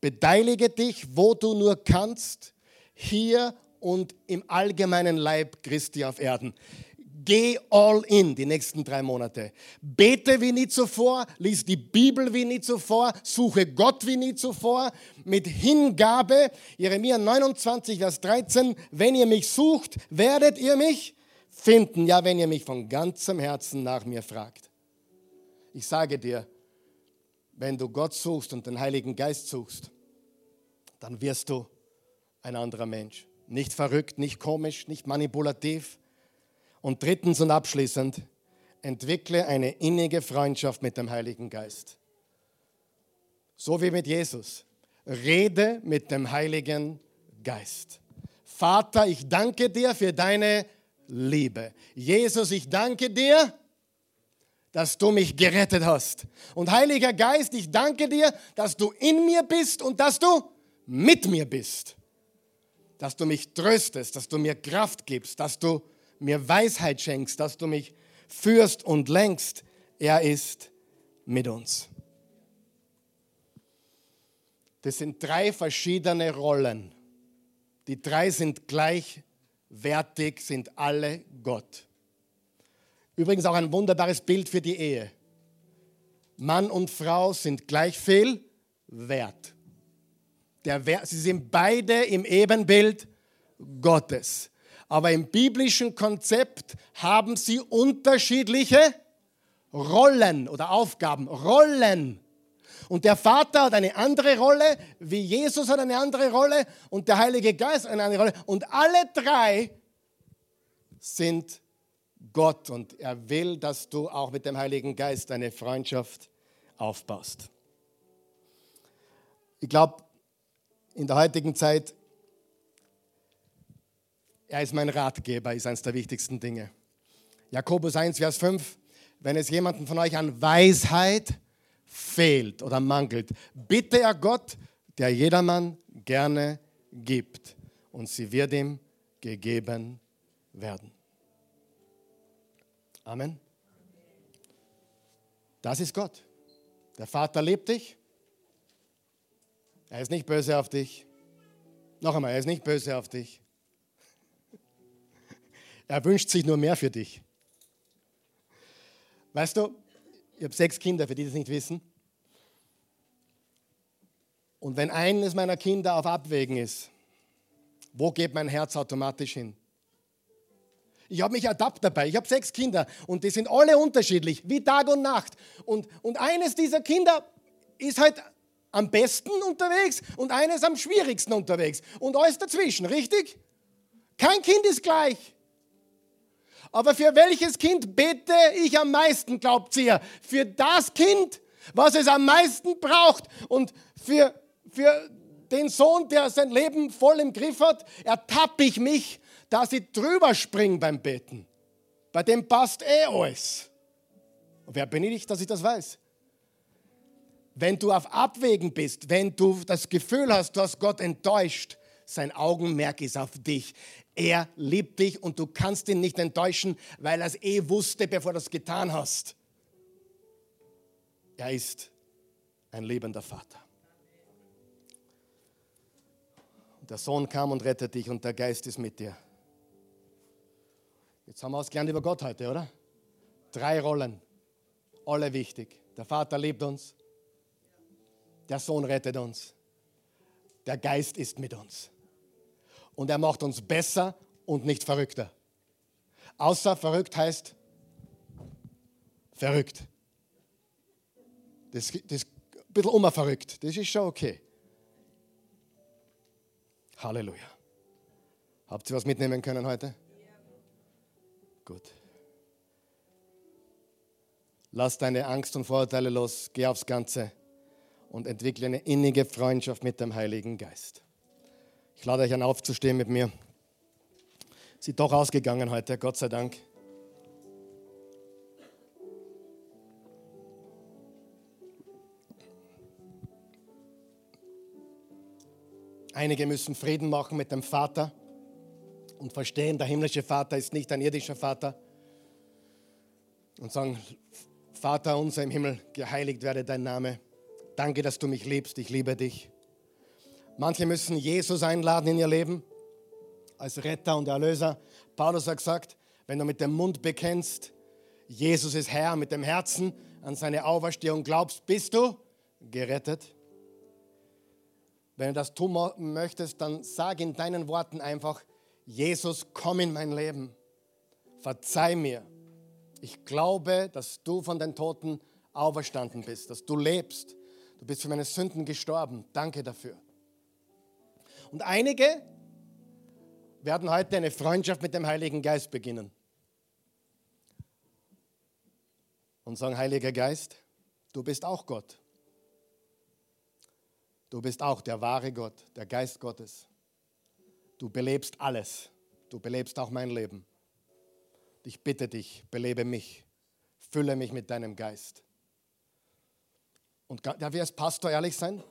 Beteilige dich, wo du nur kannst hier und im allgemeinen Leib Christi auf Erden. Geh all in die nächsten drei Monate. Bete wie nie zuvor, lies die Bibel wie nie zuvor, suche Gott wie nie zuvor, mit Hingabe. Jeremia 29, Vers 13, wenn ihr mich sucht, werdet ihr mich finden. Ja, wenn ihr mich von ganzem Herzen nach mir fragt. Ich sage dir, wenn du Gott suchst und den Heiligen Geist suchst, dann wirst du ein anderer Mensch. Nicht verrückt, nicht komisch, nicht manipulativ. Und drittens und abschließend, entwickle eine innige Freundschaft mit dem Heiligen Geist. So wie mit Jesus. Rede mit dem Heiligen Geist. Vater, ich danke dir für deine Liebe. Jesus, ich danke dir, dass du mich gerettet hast. Und Heiliger Geist, ich danke dir, dass du in mir bist und dass du mit mir bist. Dass du mich tröstest, dass du mir Kraft gibst, dass du mir Weisheit schenkst, dass du mich führst und lenkst. Er ist mit uns. Das sind drei verschiedene Rollen. Die drei sind gleichwertig, sind alle Gott. Übrigens auch ein wunderbares Bild für die Ehe. Mann und Frau sind gleich viel wert. Der sie sind beide im Ebenbild Gottes. Aber im biblischen Konzept haben sie unterschiedliche Rollen oder Aufgaben. Rollen. Und der Vater hat eine andere Rolle, wie Jesus hat eine andere Rolle und der Heilige Geist eine andere Rolle. Und alle drei sind Gott und er will, dass du auch mit dem Heiligen Geist eine Freundschaft aufbaust. Ich glaube, in der heutigen Zeit, er ist mein Ratgeber, ist eines der wichtigsten Dinge. Jakobus 1, Vers 5, wenn es jemanden von euch an Weisheit fehlt oder mangelt, bitte er Gott, der jedermann gerne gibt, und sie wird ihm gegeben werden. Amen. Das ist Gott. Der Vater liebt dich. Er ist nicht böse auf dich. Noch einmal, er ist nicht böse auf dich. Er wünscht sich nur mehr für dich. Weißt du, ich habe sechs Kinder, für die das nicht wissen. Und wenn eines meiner Kinder auf Abwägen ist, wo geht mein Herz automatisch hin? Ich habe mich ertappt dabei. Ich habe sechs Kinder und die sind alle unterschiedlich, wie Tag und Nacht. Und, und eines dieser Kinder ist halt am besten unterwegs und eines am schwierigsten unterwegs. Und alles dazwischen, richtig? Kein Kind ist gleich. Aber für welches Kind bete ich am meisten, glaubt ihr? Für das Kind, was es am meisten braucht. Und für, für den Sohn, der sein Leben voll im Griff hat, ertappe ich mich dass ich drüber springe beim Beten. Bei dem passt eh alles. Und wer bin ich, dass ich das weiß? Wenn du auf Abwägen bist, wenn du das Gefühl hast, du hast Gott enttäuscht, sein Augenmerk ist auf dich. Er liebt dich und du kannst ihn nicht enttäuschen, weil er es eh wusste, bevor du es getan hast. Er ist ein liebender Vater. der Sohn kam und rettete dich und der Geist ist mit dir. Jetzt haben wir es gelernt über Gott heute, oder? Drei Rollen, alle wichtig. Der Vater liebt uns, der Sohn rettet uns, der Geist ist mit uns. Und er macht uns besser und nicht verrückter. Außer verrückt heißt verrückt. Das, das ein bisschen umverrückt. Das ist schon okay. Halleluja. Habt ihr was mitnehmen können heute? Gut. Lass deine Angst und Vorurteile los, geh aufs Ganze und entwickle eine innige Freundschaft mit dem Heiligen Geist. Ich lade euch an, aufzustehen mit mir. Sie doch ausgegangen heute, Gott sei Dank. Einige müssen Frieden machen mit dem Vater und verstehen, der himmlische Vater ist nicht ein irdischer Vater. Und sagen, Vater unser im Himmel, geheiligt werde dein Name. Danke, dass du mich liebst, ich liebe dich. Manche müssen Jesus einladen in ihr Leben als Retter und Erlöser. Paulus hat gesagt, wenn du mit dem Mund bekennst, Jesus ist Herr, mit dem Herzen an seine Auferstehung glaubst, bist du gerettet. Wenn du das tun möchtest, dann sag in deinen Worten einfach, Jesus, komm in mein Leben. Verzeih mir. Ich glaube, dass du von den Toten auferstanden bist, dass du lebst. Du bist für meine Sünden gestorben. Danke dafür. Und einige werden heute eine Freundschaft mit dem Heiligen Geist beginnen. und sagen, Heiliger Geist, du bist auch Gott. Du bist auch der wahre Gott, der Geist Gottes. Du belebst alles. Du belebst auch mein Leben. Ich bitte dich, belebe mich. Fülle mich mit deinem Geist. Und darf ich als Pastor ehrlich sein?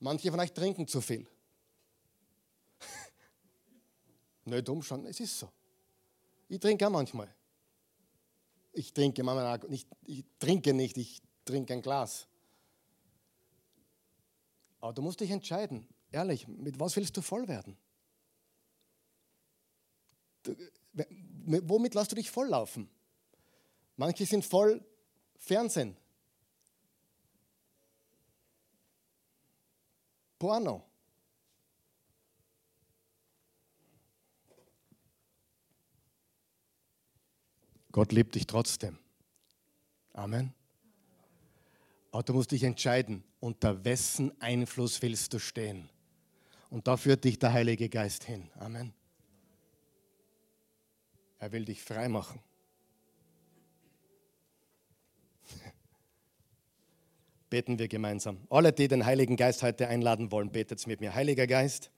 Manche von euch trinken zu viel. Nicht dumm schon, es ist so. Ich trinke auch manchmal. Ich trinke manchmal nicht, ich trinke nicht, ich trinke ein Glas. Aber du musst dich entscheiden, ehrlich, mit was willst du voll werden? Du, womit lässt du dich volllaufen? Manche sind voll Fernsehen. Porno. Gott liebt dich trotzdem. Amen. Aber du musst dich entscheiden, unter wessen Einfluss willst du stehen. Und da führt dich der Heilige Geist hin. Amen. Er will dich frei machen. Beten wir gemeinsam. Alle, die den Heiligen Geist heute einladen wollen, betet mit mir. Heiliger Geist,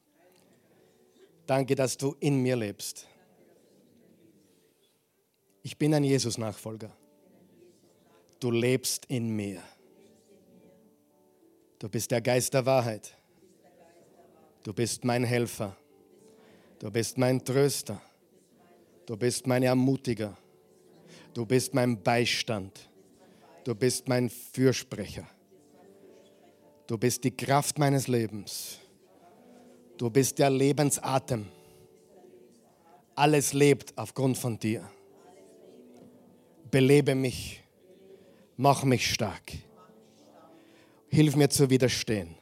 danke, dass du in mir lebst. Ich bin ein Jesus-Nachfolger. Du lebst in mir. Du bist der Geist der Wahrheit. Du bist mein Helfer. Du bist mein Tröster. Du bist mein Ermutiger. Du bist mein Beistand. Du bist mein Fürsprecher. Du bist die Kraft meines Lebens. Du bist der Lebensatem. Alles lebt aufgrund von dir. Belebe mich. Mach mich stark. Hilf mir zu widerstehen.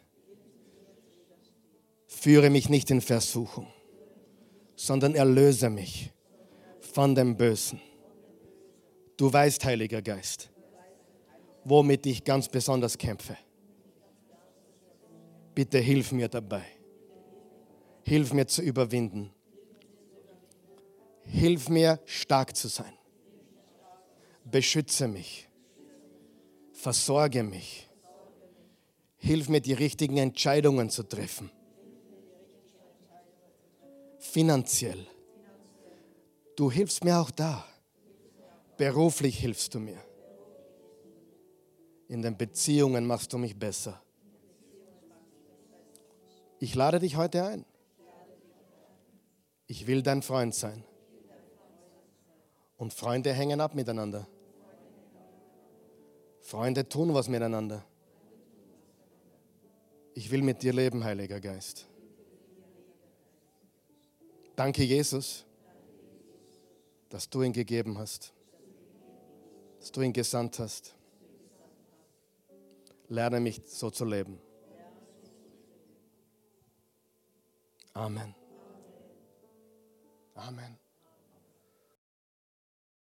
Führe mich nicht in Versuchung, sondern erlöse mich von dem Bösen. Du weißt, Heiliger Geist, womit ich ganz besonders kämpfe. Bitte hilf mir dabei. Hilf mir zu überwinden. Hilf mir stark zu sein. Beschütze mich. Versorge mich Hilf mir, die richtigen Entscheidungen zu treffen. Finanziell. Du hilfst mir auch da. Beruflich hilfst du mir. In den Beziehungen machst du mich besser. Ich lade dich heute ein. Ich will dein Freund sein. Und Freunde hängen ab miteinander. Freunde tun was miteinander. Ich will mit dir leben, Heiliger Geist. Danke, Jesus, dass du ihn gegeben hast, dass du ihn gesandt hast. Lerne mich so zu leben. Amen. Amen.